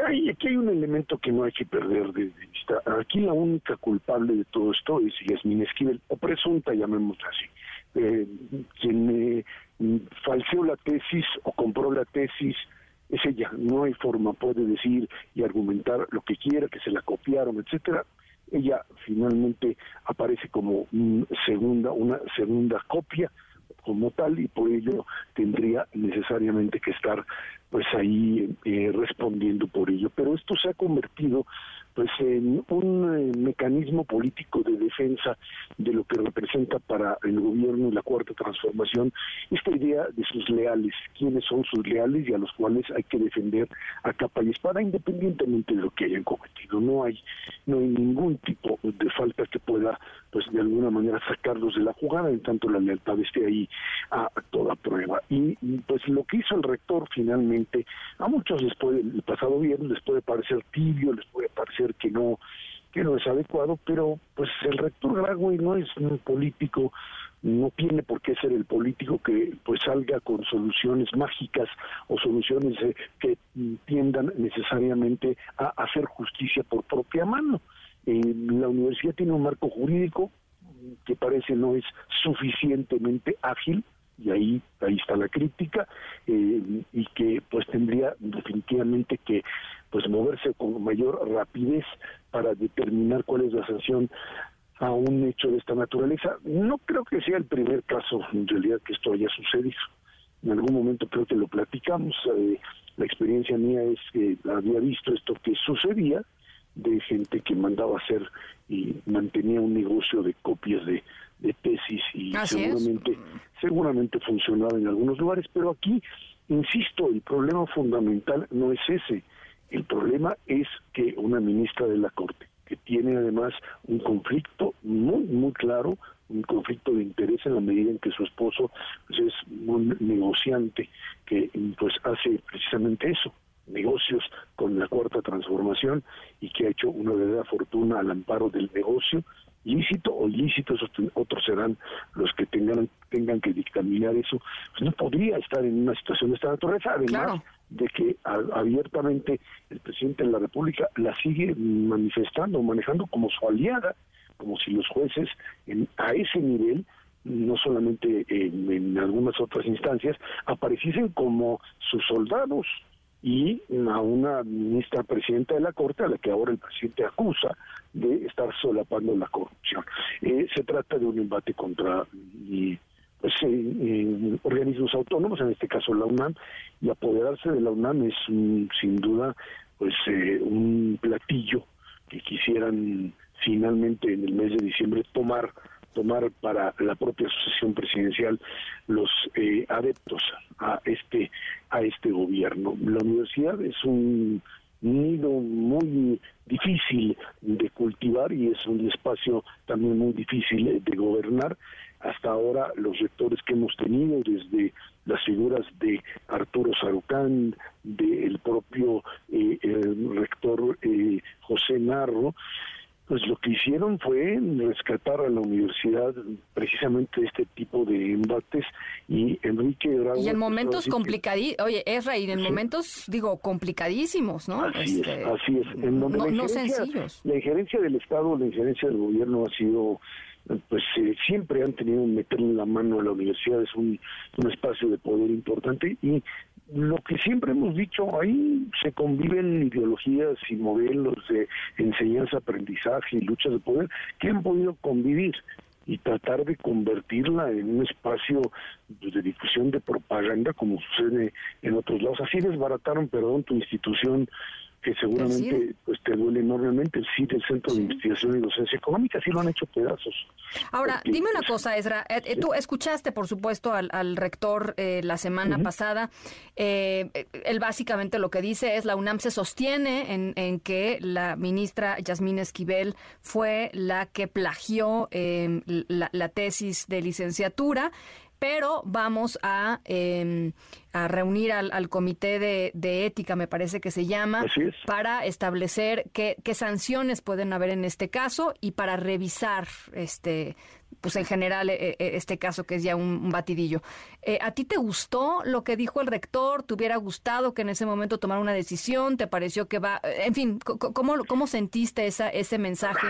hay, aquí hay un elemento que no hay que perder de vista. Aquí la única culpable de todo esto es Yasmín Esquivel, o presunta, llamémosla así. eh, quien eh, falseó la tesis o compró la tesis es ella, no hay forma, puede decir y argumentar lo que quiera, que se la copiaron, etcétera. Ella finalmente aparece como segunda, una segunda copia como tal y por ello tendría necesariamente que estar pues ahí eh, respondiendo por ello. Pero esto se ha convertido pues en un eh, mecanismo político de defensa de lo que representa para el gobierno y la cuarta transformación esta idea de sus leales, quiénes son sus leales y a los cuales hay que defender a capa y espada independientemente de lo que hayan cometido. No hay no hay ningún tipo de falta que pueda pues de alguna manera sacarlos de la jugada en tanto la lealtad esté ahí a, toda prueba. Y, pues lo que hizo el rector finalmente a muchos les puede el pasado viernes les puede parecer tibio, les puede parecer que no que no es adecuado, pero pues el rector Gragüey no es un político, no tiene por qué ser el político que pues salga con soluciones mágicas o soluciones eh, que tiendan necesariamente a hacer justicia por propia mano. Eh, la universidad tiene un marco jurídico que parece no es suficientemente ágil y ahí ahí está la crítica eh, y que pues tendría definitivamente que pues moverse con mayor rapidez para determinar cuál es la sanción a un hecho de esta naturaleza. No creo que sea el primer caso en realidad que esto haya sucedido. En algún momento creo que lo platicamos. Eh, la experiencia mía es que había visto esto que sucedía de gente que mandaba hacer y mantenía un negocio de copias de, tesis y seguramente seguramente funcionaba en algunos lugares, pero aquí insisto, el problema fundamental no es ese. El problema es que una ministra de la Corte, que tiene además un conflicto muy, muy claro, un conflicto de interés en la medida en que su esposo pues, es un negociante que pues hace precisamente eso, negocios con la cuarta transformación y que ha hecho una verdadera fortuna al amparo del negocio. Lícito o ilícito, otros serán los que tengan tengan que dictaminar eso, pues no podría estar en una situación de esta naturaleza, además de que abiertamente el presidente de la República la sigue manifestando, manejando como su aliada, como si los jueces en, a ese nivel no solamente en, en algunas otras instancias, apareciesen como sus soldados, y a una ministra presidenta de la Corte a la que ahora el presidente acusa de estar solapando la corrupción. Eh, se trata de un embate contra pues, organismos autónomos, en este caso la UNAM, y apoderarse de la UNAM es sin duda pues eh, un platillo que quisieran finalmente en el mes de diciembre tomar tomar para la propia sucesión presidencial los eh, adeptos a este a este gobierno. La universidad es un nido muy difícil de cultivar y es un espacio también muy difícil de gobernar. Hasta ahora los rectores que hemos tenido, desde las figuras de Arturo Sarucán, del propio eh, rector eh, José Narro, pues lo que hicieron fue rescatar a la universidad precisamente este tipo de embates y Enrique Grau, y en momentos complicadísimos oye Ezra y en momentos digo complicadísimos no así es este, así es en donde no, la sencillos. la injerencia del Estado la injerencia del gobierno ha sido pues eh, siempre han tenido que meterle la mano a la universidad, es un, un espacio de poder importante y lo que siempre hemos dicho, ahí se conviven ideologías y modelos de enseñanza, aprendizaje y luchas de poder que han podido convivir y tratar de convertirla en un espacio de difusión de propaganda como sucede en otros lados. Así desbarataron, perdón, tu institución que seguramente pues te duele enormemente el CID, el Centro de Investigación y Docencia Económica, sí lo han hecho pedazos. Ahora, dime una cosa, Ezra, eh, eh, tú escuchaste, por supuesto, al, rector eh, la semana pasada, él básicamente lo que dice es la UNAM se sostiene en, en que la ministra Yasmín Esquivel fue la que plagió la, la tesis de licenciatura, pero vamos a, em, a reunir al, comité de, ética, me parece que se llama, para establecer qué, qué sanciones pueden haber en este caso y para revisar este pues en general e, e, este caso que es ya un, batidillo. Eh, ¿A ti te gustó lo que dijo el rector? ¿Te hubiera gustado que en ese momento tomara una decisión? ¿Te pareció que va, en fin, cómo, cómo sentiste esa, ese mensaje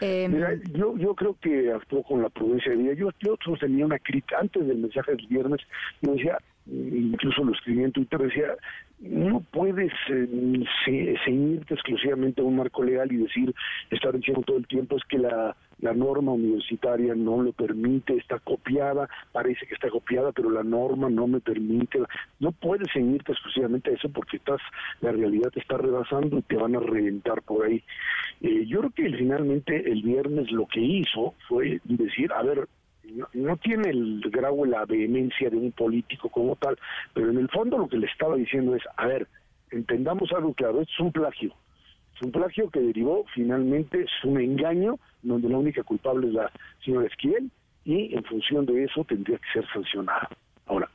Em, Mira, yo, yo creo que actuó con la prudencia de vida. Yo, yo sostenía una crítica antes del mensaje del viernes. Yo decía, incluso lo escribí en Twitter, decía, no puedes eh, ce- ceñirte exclusivamente a un marco legal y decir, estar diciendo todo el tiempo es que la, la norma universitaria no lo permite, está copiada, parece que está copiada, pero la norma no me permite. No puedes ceñirte exclusivamente a eso porque estás, la realidad te está rebasando y te van a reventar por ahí. Eh, yo creo que finalmente el viernes lo que hizo fue decir, a ver, no, no tiene el grado la vehemencia de un político como tal, pero en el fondo lo que le estaba diciendo es, a ver, entendamos algo claro, es un plagio. Es un plagio que derivó finalmente, es un engaño, donde la única culpable es la señora Esquivel, y en función de eso tendría que ser sancionada. Ahora,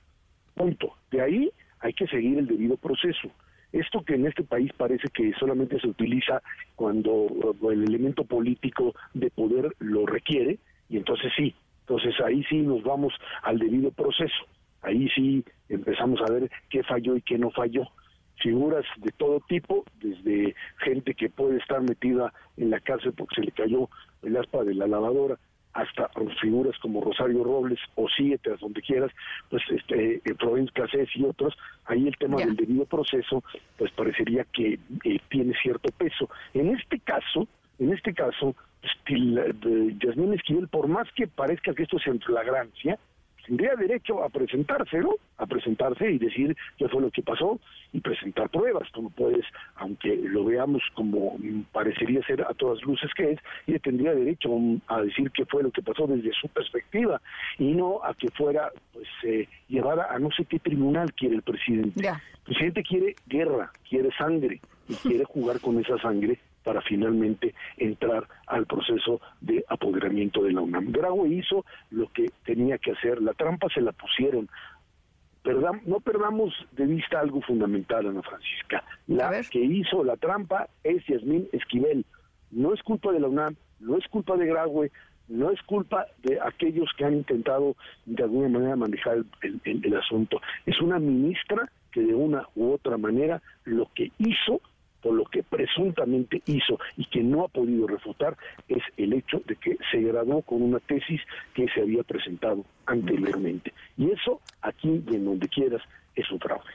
punto. De ahí hay que seguir el debido proceso. Esto que en este país parece que solamente se utiliza cuando eh, el elemento político de poder lo requiere, y entonces sí, entonces ahí sí nos vamos al debido proceso. Ahí sí empezamos a ver qué falló y qué no falló. Figuras de todo tipo, desde gente que puede estar metida en la cárcel porque se le cayó el aspa de la lavadora, hasta figuras como Rosario Robles o Siete, donde quieras, pues este, eh, Provenz Cassés y otros, ahí el tema del debido proceso, pues parecería que eh, tiene cierto peso. En este caso, en este caso, Yasmín Esquivel, por más que parezca que esto sea en flagrancia, tendría derecho a presentarse, ¿no? A presentarse y decir qué fue lo que pasó y presentar pruebas. Tú no puedes, aunque lo veamos como parecería ser a todas luces que es, ella tendría derecho a decir qué fue lo que pasó desde su perspectiva y no a que fuera pues eh, llevada a no sé qué tribunal quiere el presidente. El presidente quiere guerra, quiere sangre y quiere jugar con esa sangre para finalmente entrar al proceso de apoderamiento de la UNAM. Graue hizo lo que tenía que hacer, la trampa se la pusieron. Perdam- no perdamos de vista algo fundamental, Ana Francisca. La que hizo la trampa es Yasmín Esquivel. No es culpa de la UNAM, no es culpa de Graue, no es culpa de aquellos que han intentado de alguna manera manejar el, el- el- el asunto. Es una ministra que de una u otra manera lo que hizo por lo que presuntamente hizo y que no ha podido refutar es el hecho de que se graduó con una tesis que se había presentado anteriormente. Y eso, aquí y en donde quieras, es un fraude.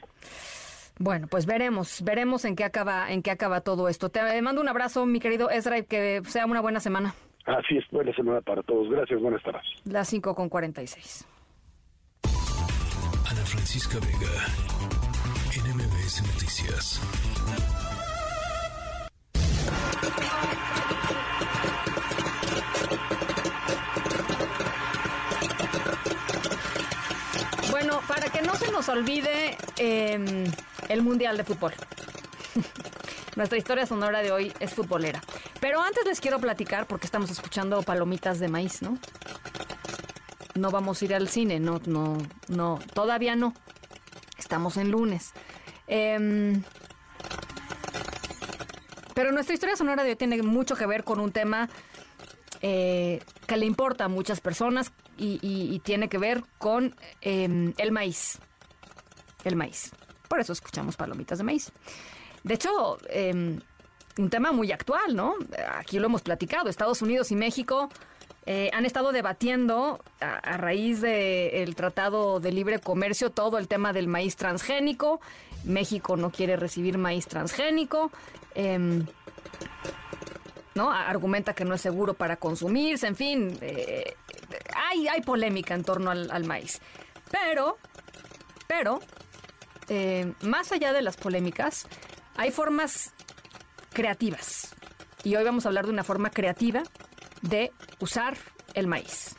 Bueno, pues veremos, veremos en qué acaba, en qué acaba todo esto. Te mando un abrazo, mi querido Ezra, y que sea una buena semana. Así es, buena semana para todos. Gracias, buenas tardes. Las 5 con 46. Ana Francisca Vega, en MBS Noticias. Bueno, para que no se nos olvide eh, el Mundial de Fútbol. Nuestra historia sonora de hoy es futbolera. Pero antes les quiero platicar, porque estamos escuchando palomitas de maíz, ¿no? No vamos a ir al cine, no, no, no, todavía no. Estamos en lunes. Em, pero nuestra historia sonora de hoy tiene mucho que ver con un tema eh, que le importa a muchas personas y, tiene que ver con eh, el maíz. El maíz. Por eso escuchamos palomitas de maíz. De hecho, eh, un tema muy actual, ¿no? Aquí lo hemos platicado. Estados Unidos y México eh, han estado debatiendo a raíz del Tratado de Libre Comercio todo el tema del maíz transgénico. México no quiere recibir maíz transgénico. Em, ¿no? Argumenta que no es seguro para consumirse, en fin, eh, hay, hay polémica en torno al, maíz. Pero, pero, eh, más allá de las polémicas, hay formas creativas. Y hoy vamos a hablar de una forma creativa de usar el maíz.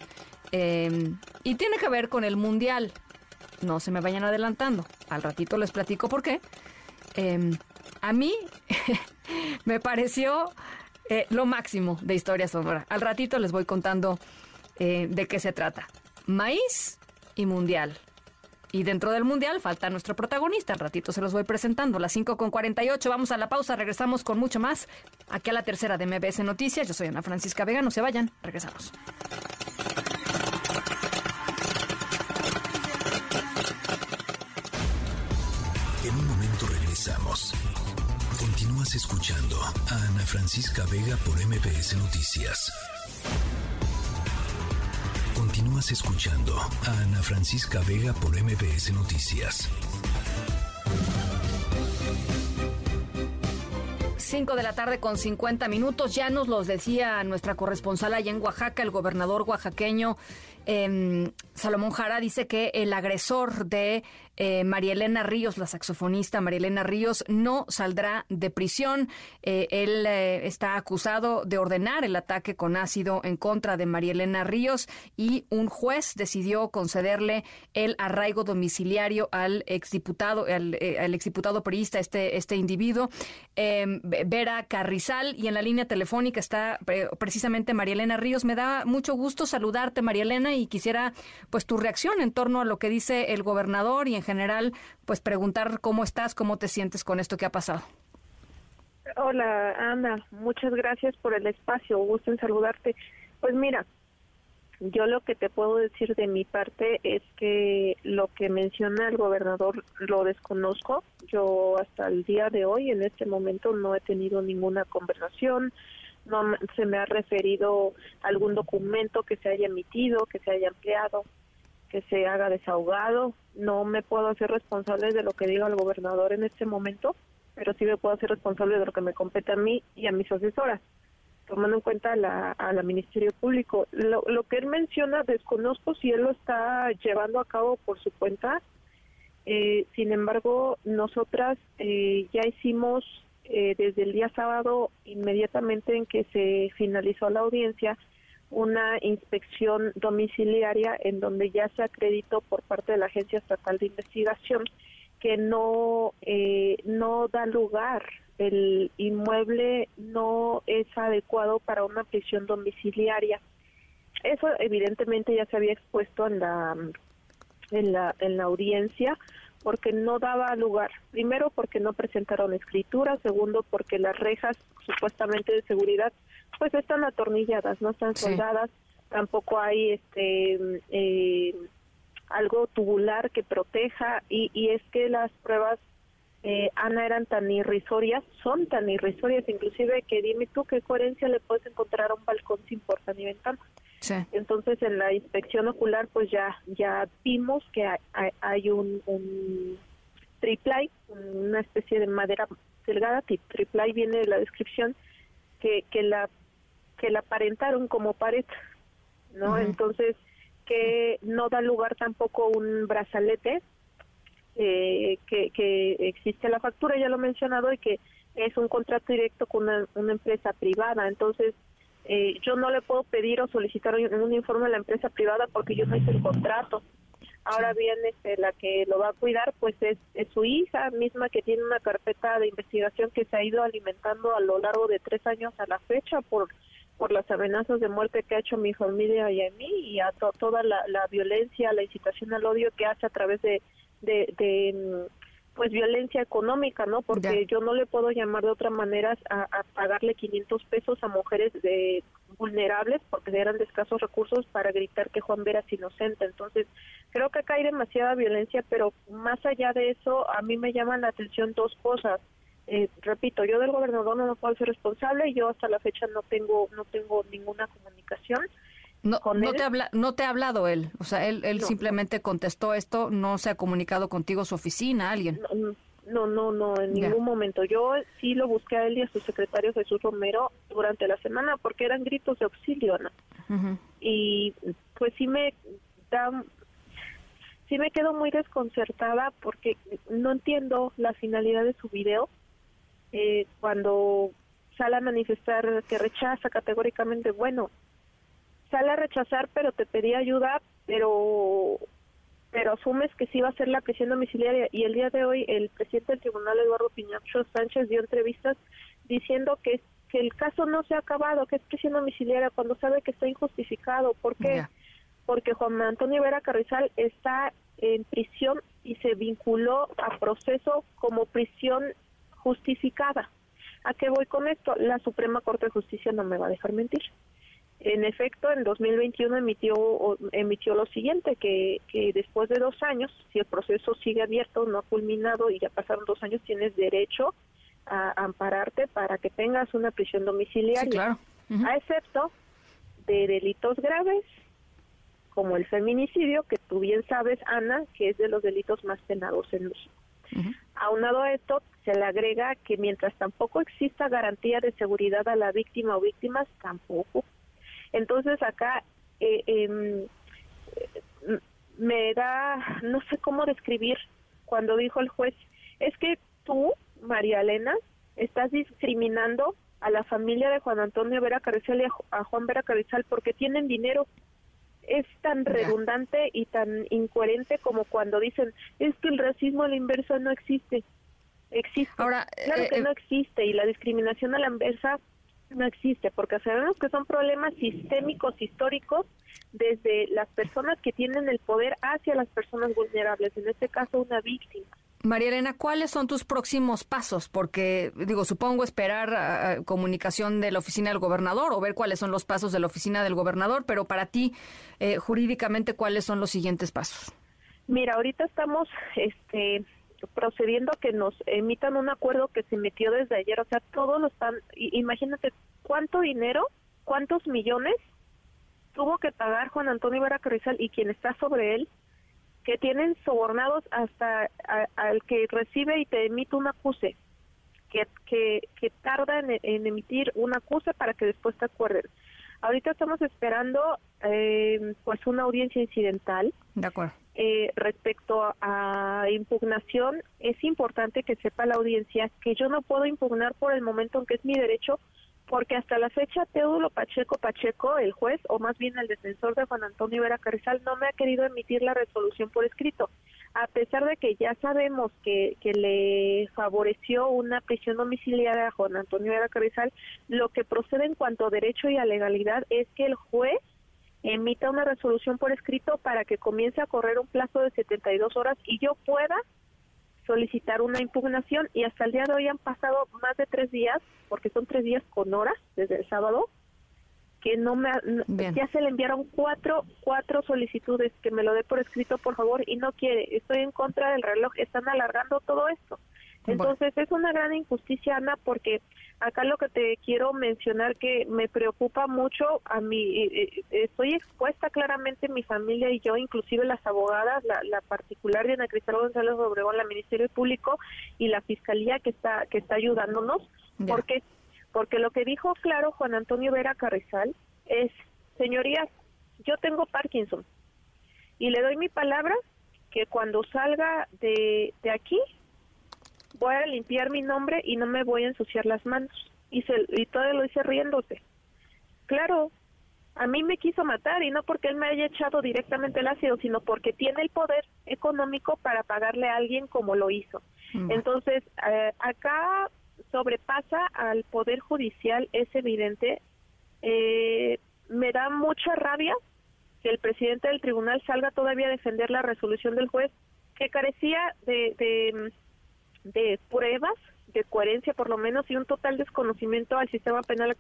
Eh, y tiene que ver con el mundial. No se me vayan adelantando. Al ratito les platico por qué. A mí me pareció eh, lo máximo de Historia Sonora. Al ratito les voy contando eh, de qué se trata. Maíz y mundial. Y dentro del mundial falta nuestro protagonista. Al ratito se los voy presentando. Las 5 con 48. Vamos a la pausa. Regresamos con mucho más. Aquí a la tercera de MBS Noticias. Yo soy Ana Francisca Vega. No se vayan. Regresamos. Escuchando a Ana Francisca Vega por MBS Noticias. Continúas escuchando a Ana Francisca Vega por MBS Noticias. 5 de la tarde con 50 minutos. Ya nos los decía nuestra corresponsal allá en Oaxaca, el gobernador oaxaqueño eh, Salomón Jara, dice que el agresor de eh, María Elena Ríos, la saxofonista María Elena Ríos, no saldrá de prisión. Eh, él eh, está acusado de ordenar el ataque con ácido en contra de María Elena Ríos y un juez decidió concederle el arraigo domiciliario al exdiputado, al, al exdiputado periodista, este, este individuo, em, Vera Carrizal, y en la línea telefónica está precisamente María Elena Ríos. Me da mucho gusto saludarte, María Elena, y quisiera pues tu reacción en torno a lo que dice el gobernador y en general, pues preguntar cómo estás, cómo te sientes con esto que ha pasado. Hola, Ana, muchas gracias por el espacio, gusto en saludarte. Pues mira, yo lo que te puedo decir de mi parte es que lo que menciona el gobernador lo desconozco. Yo hasta el día de hoy, en este momento, no he tenido ninguna conversación, no se me ha referido algún documento que se haya emitido, que se haya empleado que se haga desahogado. No me puedo hacer responsable de lo que diga el gobernador en este momento, pero sí me puedo hacer responsable de lo que me compete a mí y a mis asesoras, tomando en cuenta a la, a la Ministerio Público. Lo, lo que él menciona, desconozco si él lo está llevando a cabo por su cuenta. Eh, sin embargo, nosotras eh, ya hicimos eh, desde el día sábado, inmediatamente en que se finalizó la audiencia, una inspección domiciliaria en donde ya se acreditó por parte de la Agencia Estatal de Investigación que no, eh, no da lugar, el inmueble no es adecuado para una prisión domiciliaria. Eso evidentemente ya se había expuesto en la, en la, en la audiencia porque no daba lugar. Primero porque no presentaron escritura, segundo porque las rejas supuestamente de seguridad pues están atornilladas, no están soldadas, tampoco hay este eh, algo tubular que proteja y, y es que las pruebas eh, Ana eran tan irrisorias, son tan irrisorias inclusive que dime tú qué coherencia le puedes encontrar a un balcón sin puerta ni ventana. Entonces en la inspección ocular pues ya ya vimos que hay, hay un, un triplay, una especie de madera delgada, triplay viene de la descripción que, que la que la aparentaron como pared, ¿no? Entonces, que no da lugar tampoco un brazalete, eh, que, que existe la factura, ya lo he mencionado, y que es un contrato directo con una, empresa privada. Entonces, eh, yo no le puedo pedir o solicitar un, informe a la empresa privada porque yo no hice el contrato. Ahora bien, este, la que lo va a cuidar, pues es, es, su hija misma que tiene una carpeta de investigación que se ha ido alimentando a lo largo de tres años a la fecha por por las amenazas de muerte que ha hecho mi familia y a mí y a toda la, violencia, la incitación al odio que hace a través de, de, pues violencia económica, ¿no? Porque yo no le puedo llamar de otra manera a, pagarle 500 pesos a mujeres de vulnerables porque eran de escasos recursos para gritar que Juan Vera es inocente. Entonces, creo que acá hay demasiada violencia, pero más allá de eso, a mí me llaman la atención dos cosas eh, repito, yo del gobernador no me puedo ser responsable y yo hasta la fecha no tengo no tengo ninguna comunicación. No, no te habla, no te ha hablado él, o sea, él, él simplemente contestó esto, no se ha comunicado contigo su oficina, alguien. No, no, no, en ningún momento. Yo sí lo busqué a él y a su secretario Jesús Romero durante la semana porque eran gritos de auxilio, ¿no? Y pues sí me da, sí me quedo muy desconcertada porque no entiendo la finalidad de su video eh, cuando sale a manifestar que rechaza categóricamente, bueno, sale a rechazar, pero te pedí ayuda, pero pero asumes que sí va a ser la prisión domiciliaria y el día de hoy el presidente del tribunal Eduardo Piñacho Sánchez dio entrevistas diciendo que que el caso no se ha acabado, que es prisión domiciliaria cuando sabe que está injustificado. ¿Por qué? Porque Juan Antonio Vera Carrizal está en prisión y se vinculó a proceso como prisión justificada. ¿A qué voy con esto? La Suprema Corte de Justicia no me va a dejar mentir. En efecto, en 2021 emitió emitió lo siguiente, que, que después de dos años, si el proceso sigue abierto, no ha culminado y ya pasaron dos años, tienes derecho a ampararte para que tengas una prisión domiciliaria, a excepto de delitos graves como el feminicidio, que tú bien sabes, Ana, que es de los delitos más penados en México. Aunado a esto, se le agrega que mientras tampoco exista garantía de seguridad a la víctima o víctimas, tampoco. Entonces acá eh, em, me da, no sé cómo describir cuando dijo el juez, es que tú, María Elena, estás discriminando a la familia de Juan Antonio Vera Carrizal y a, Juan Vera Carrizal porque tienen dinero. Es tan redundante y tan incoherente como cuando dicen, es que el racismo a la inversa no existe. Existe. Ahora, claro que eh, no existe y la discriminación a la inversa no existe, porque sabemos que son problemas sistémicos, históricos, desde las personas que tienen el poder hacia las personas vulnerables, en este caso una víctima. María Elena, ¿cuáles son tus próximos pasos? Porque, digo, supongo esperar comunicación de la oficina del gobernador o ver cuáles son los pasos de la oficina del gobernador, pero para ti, eh, jurídicamente, ¿cuáles son los siguientes pasos? Mira, ahorita estamos este, procediendo a que nos emitan un acuerdo que se metió desde ayer, o sea, todos lo están, imagínate cuánto dinero, cuántos millones tuvo que pagar Juan Antonio Vera Carrizal y quien está sobre él, que tienen sobornados hasta al que recibe y te emite un acuse, que, que, tarda en, emitir un acuse para que después te acuerdes. Ahorita estamos esperando eh, pues una audiencia incidental. De acuerdo. Eh, respecto a impugnación, es importante que sepa la audiencia que yo no puedo impugnar por el momento, aunque es mi derecho, porque hasta la fecha Teodulo Pacheco Pacheco, el juez, o más bien el defensor de Juan Antonio Vera Carrizal, no me ha querido emitir la resolución por escrito, a pesar de que ya sabemos que, que le favoreció una prisión domiciliaria a Juan Antonio Vera Carrizal, lo que procede en cuanto a derecho y a legalidad es que el juez emita una resolución por escrito para que comience a correr un plazo de 72 horas y yo pueda solicitar una impugnación. Y hasta el día de hoy han pasado más de tres días, porque son tres días con horas desde el sábado, que no me ya se le enviaron cuatro cuatro solicitudes. Que me lo dé por escrito por favor y no quiere. Estoy en contra del reloj. Están alargando todo esto entonces es una gran injusticia Ana porque acá lo que te quiero mencionar que me preocupa mucho a mí eh, eh, estoy expuesta claramente mi familia y yo inclusive las abogadas la, particular de Ana Cristal González Obregón la Ministerio Público y la fiscalía que está que está ayudándonos porque porque lo que dijo claro Juan Antonio Vera Carrizal es señorías yo tengo Parkinson y le doy mi palabra que cuando salga de, de aquí voy a limpiar mi nombre y no me voy a ensuciar las manos. Y, se, y todo lo hice riéndose. Claro, a mí me quiso matar y no porque él me haya echado directamente el ácido, sino porque tiene el poder económico para pagarle a alguien como lo hizo. Mm. Entonces, eh, acá sobrepasa al poder judicial, es evidente. Eh, me da mucha rabia que el presidente del tribunal salga todavía a defender la resolución del juez, que carecía de de pruebas, de coherencia por lo menos, y un total desconocimiento al sistema penal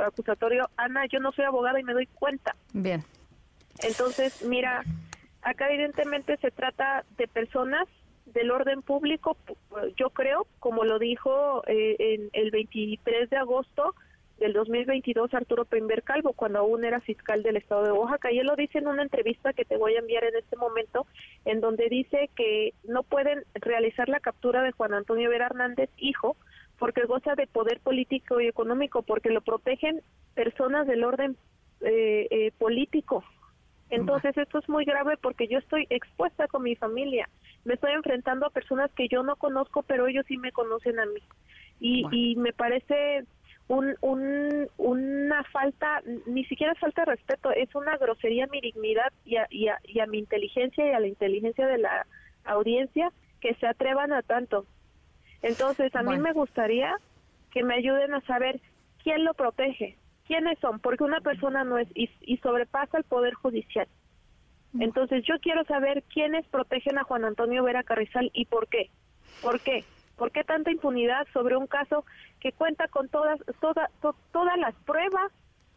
acusatorio. Ana, yo no soy abogada y me doy cuenta. Bien. Entonces, mira, acá evidentemente se trata de personas del orden público, yo creo, como lo dijo eh, en el 23 de agosto, del 2022 Arturo Pember Calvo, cuando aún era fiscal del estado de Oaxaca. Y él lo dice en una entrevista que te voy a enviar en este momento, en donde dice que no pueden realizar la captura de Juan Antonio Vera Hernández, hijo, porque goza de poder político y económico, porque lo protegen personas del orden eh, eh, político. Entonces esto es muy grave porque yo estoy expuesta con mi familia. Me estoy enfrentando a personas que yo no conozco, pero ellos sí me conocen a mí. Y, y me parece un, un, una falta, ni siquiera falta de respeto, es una grosería a mi dignidad y a, y, a, mi inteligencia y a la inteligencia de la audiencia que se atrevan a tanto. Entonces, a mí me gustaría que me ayuden a saber quién lo protege, quiénes son, porque una persona no es y, y sobrepasa el poder judicial. Entonces, yo quiero saber quiénes protegen a Juan Antonio Vera Carrizal y por qué. ¿Por qué? ¿Por qué tanta impunidad sobre un caso que cuenta con todas toda, todas las pruebas?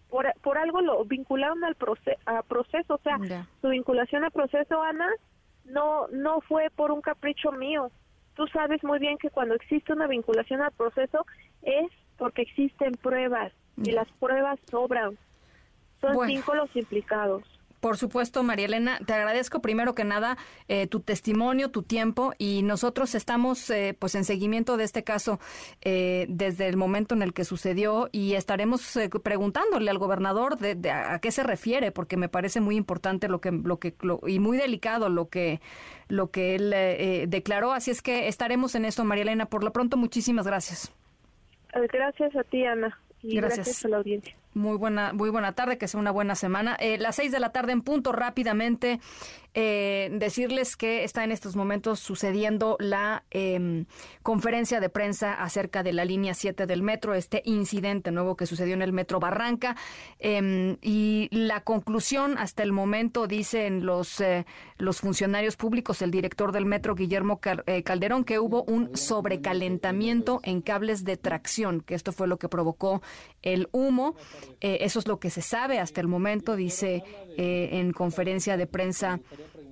Por, por algo lo vincularon al proceso, a proceso, o sea, su vinculación al proceso, Ana, no no fue por un capricho mío, tú sabes muy bien que cuando existe una vinculación al proceso es porque existen pruebas y las pruebas sobran. Son cinco los implicados. Por supuesto, María Elena, te agradezco primero que nada eh, tu testimonio, tu tiempo y nosotros estamos eh, pues en seguimiento de este caso eh, desde el momento en el que sucedió y estaremos preguntándole al gobernador de, a, qué se refiere porque me parece muy importante lo que lo que y muy delicado lo que lo que él declaró. Así es que estaremos en esto, María Elena. Por lo pronto, muchísimas gracias. Gracias a ti, Ana. Y gracias a la audiencia. Muy buena, muy buena tarde, que sea una buena semana. Eh, las seis de la tarde en punto, rápidamente eh, decirles que está en estos momentos sucediendo la em, conferencia de prensa acerca de la línea 7 del metro, este incidente nuevo que sucedió en el metro Barranca. Em, y la conclusión hasta el momento, dicen los, eh, los funcionarios públicos, el director del metro, Guillermo eh, Calderón, que hubo un sobrecalentamiento en cables de tracción, que esto fue lo que provocó el humo. Eh, eso es lo que se sabe hasta el momento, dice eh, en conferencia de prensa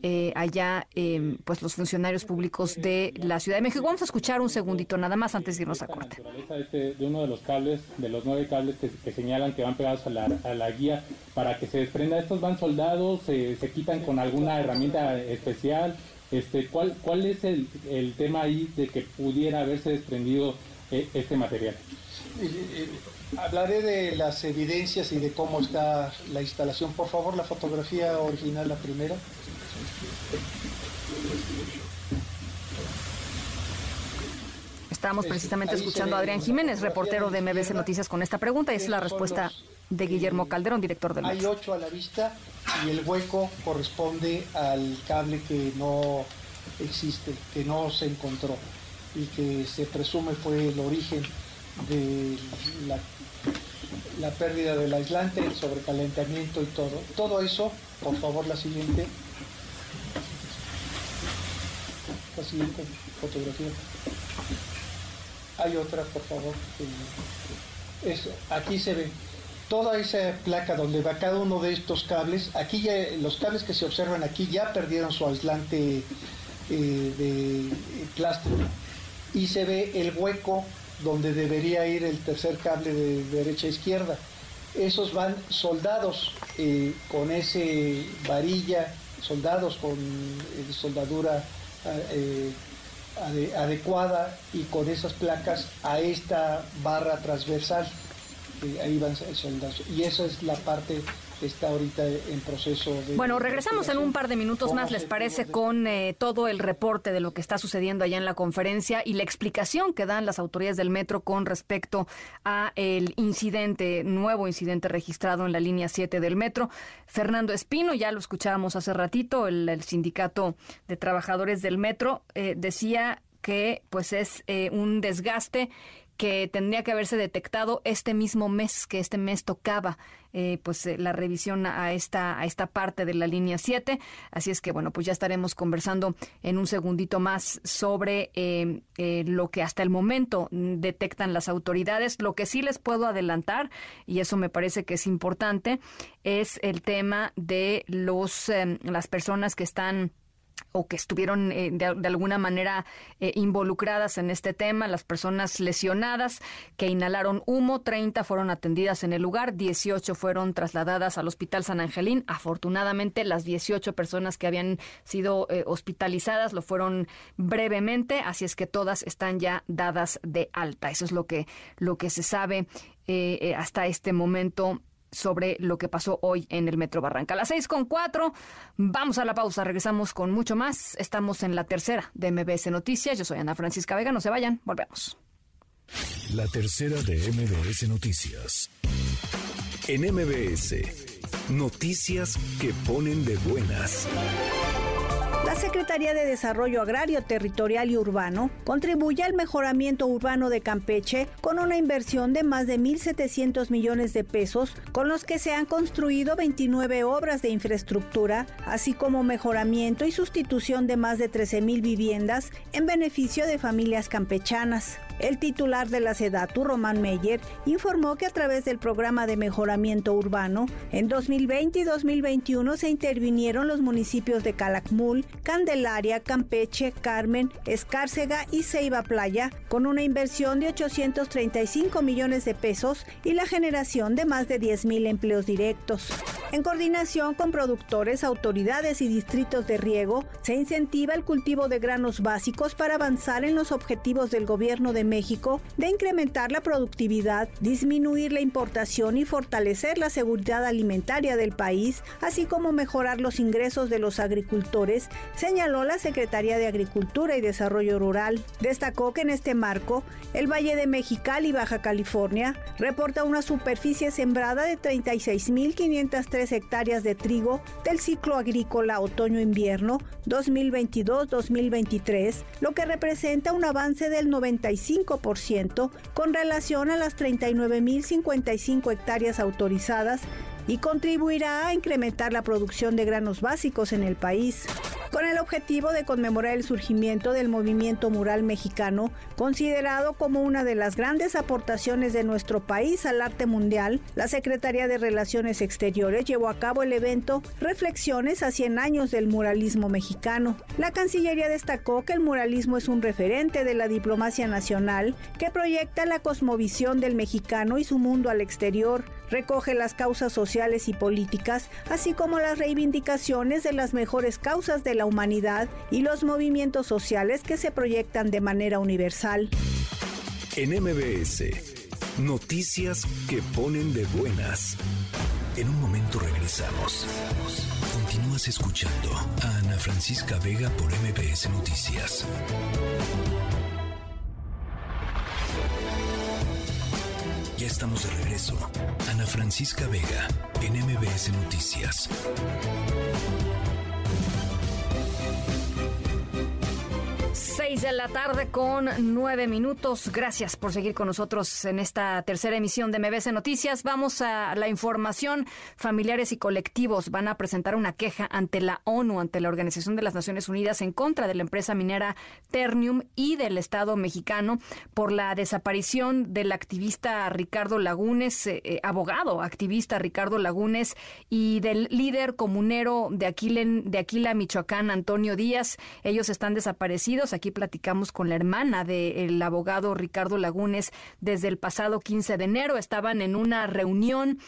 eh, allá em, pues los funcionarios públicos de la Ciudad de México. Vamos a escuchar un segundito nada más antes de irnos a corte. Este, de uno de los cables, de los nueve cables que, señalan que van pegados a la, guía para que se desprenda. Estos van soldados, se quitan con alguna herramienta especial. Este, ¿cuál, ¿Cuál es el, el tema ahí de que pudiera haberse desprendido este material? Hablaré de las evidencias y de cómo está la instalación. Por favor, la fotografía original, la primera. Estamos precisamente escuchando a Adrián Jiménez, reportero de MBC Noticias, con esta pregunta. Es la respuesta de Guillermo Calderón, director del Hay ocho a la vista y el hueco corresponde al cable que no existe, que no se encontró y que se presume fue el origen de la la pérdida del aislante, el sobrecalentamiento y todo. Todo eso, por favor, la siguiente. La siguiente fotografía. Hay otra, por favor. Eso, aquí se ve toda esa placa donde va cada uno de estos cables. Aquí ya, los cables que se observan aquí ya perdieron su aislante eh, de plástico. Y se ve el hueco donde debería ir el tercer cable de derecha a izquierda. Esos van soldados eh, con ese varilla, soldados con eh, soldadura eh, adecuada y con esas placas a esta barra transversal. ahí van soldados. Y esa es la parte está ahorita en proceso de... Bueno, regresamos en un par de minutos más, ¿les parece? Con eh, todo el reporte de lo que está sucediendo allá en la conferencia y la explicación que dan las autoridades del metro con respecto a el incidente, nuevo incidente registrado en la línea 7 del metro. Fernando Espino, ya lo escuchábamos hace ratito, el, sindicato de trabajadores del metro, eh, decía que pues es eh, un desgaste que tendría que haberse detectado este mismo mes, que este mes tocaba eh, pues eh, la revisión a esta, a esta parte de la línea 7. Así es que bueno, pues ya estaremos conversando en un segundito más sobre eh, lo que hasta el momento detectan las autoridades. Lo que sí les puedo adelantar, y eso me parece que es importante, es el tema de los las personas que están o que estuvieron eh, de, alguna manera eh, involucradas en este tema, las personas lesionadas que inhalaron humo, 30 fueron atendidas en el lugar, 18 fueron trasladadas al Hospital San Angelín. Afortunadamente, las 18 personas que habían sido eh, hospitalizadas lo fueron brevemente, así es que todas están ya dadas de alta. Eso es lo que, lo que se sabe hasta este momento sobre lo que pasó hoy en el Metro Barranca. Las seis con cuatro, vamos a la pausa, regresamos con mucho más. Estamos en la tercera de MBS Noticias. Yo soy Ana Francisca Vega, no se vayan, volvemos. La tercera de MBS Noticias. En MBS, noticias que ponen de buenas. La Secretaría de Desarrollo Agrario, Territorial y Urbano contribuye al mejoramiento urbano de Campeche con una inversión de más de 1.700 millones de pesos, con los que se han construido 29 obras de infraestructura, así como mejoramiento y sustitución de más de 13.000 viviendas en beneficio de familias campechanas. El titular de la SEDATU, Román Meyer, informó que a través del programa de mejoramiento urbano, en 2020 y 2021 se intervinieron los municipios de Calakmul, Candelaria, Campeche, Carmen, Escárcega y Ceiba Playa, con una inversión de 835 millones de pesos y la generación de más de 10 mil empleos directos. En coordinación con productores, autoridades y distritos de riego, se incentiva el cultivo de granos básicos para avanzar en los objetivos del Gobierno de México de incrementar la productividad, disminuir la importación y fortalecer la seguridad alimentaria del país, así como mejorar los ingresos de los agricultores, señaló la Secretaría de Agricultura y Desarrollo Rural. Destacó que en este marco, el Valle de Mexicali, Baja California, reporta una superficie sembrada de 36.503 hectáreas de trigo del ciclo agrícola otoño-invierno 2022-2023, lo que representa un avance del 95% con relación a las 39.055 hectáreas autorizadas y contribuirá a incrementar la producción de granos básicos en el país. Con el objetivo de conmemorar el surgimiento del movimiento mural mexicano, considerado como una de las grandes aportaciones de nuestro país al arte mundial, la Secretaría de Relaciones Exteriores llevó a cabo el evento Reflexiones a 100 años del muralismo mexicano. La Cancillería destacó que el muralismo es un referente de la diplomacia nacional que proyecta la cosmovisión del mexicano y su mundo al exterior, recoge las causas sociales y políticas, así como las reivindicaciones de las mejores causas de la humanidad y los movimientos sociales que se proyectan de manera universal. En MBS, noticias que ponen de buenas. En un momento regresamos. Continúas escuchando a Ana Francisca Vega por MBS Noticias. Estamos de regreso. Ana Francisca Vega, en MBS Noticias. 6 de la tarde con nueve minutos. Gracias por seguir con nosotros en esta tercera emisión de MBC Noticias. Vamos a la información. Familiares y colectivos van a presentar una queja ante la ONU, ante la Organización de las Naciones Unidas, en contra de la empresa minera Ternium y del Estado mexicano por la desaparición del activista Ricardo Lagunes, eh, eh, abogado activista Ricardo Lagunes, y del líder comunero de Aquila, de Aquila, Michoacán, Antonio Díaz. Ellos están desaparecidos. Aquí platicamos con la hermana del abogado Ricardo Lagunes desde el pasado 15 de enero. Estaban en una reunión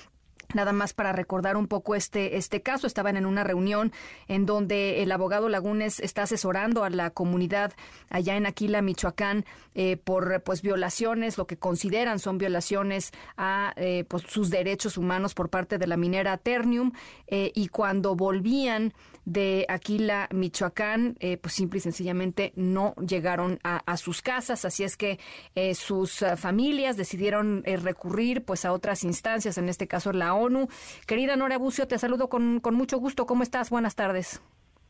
Nada más para recordar un poco este, este caso, estaban en una reunión en donde el abogado Lagunes está asesorando a la comunidad allá en Aquila, Michoacán, eh, por pues violaciones, lo que consideran son violaciones a eh, pues, sus derechos humanos por parte de la minera Ternium. Eh, y cuando volvían de Aquila, Michoacán, pues simple y sencillamente no llegaron a, sus casas. Así es que sus familias decidieron recurrir pues a otras instancias, en este caso la ONU. Querida Nora Bucio, te saludo con, con mucho gusto. ¿Cómo estás? Buenas tardes.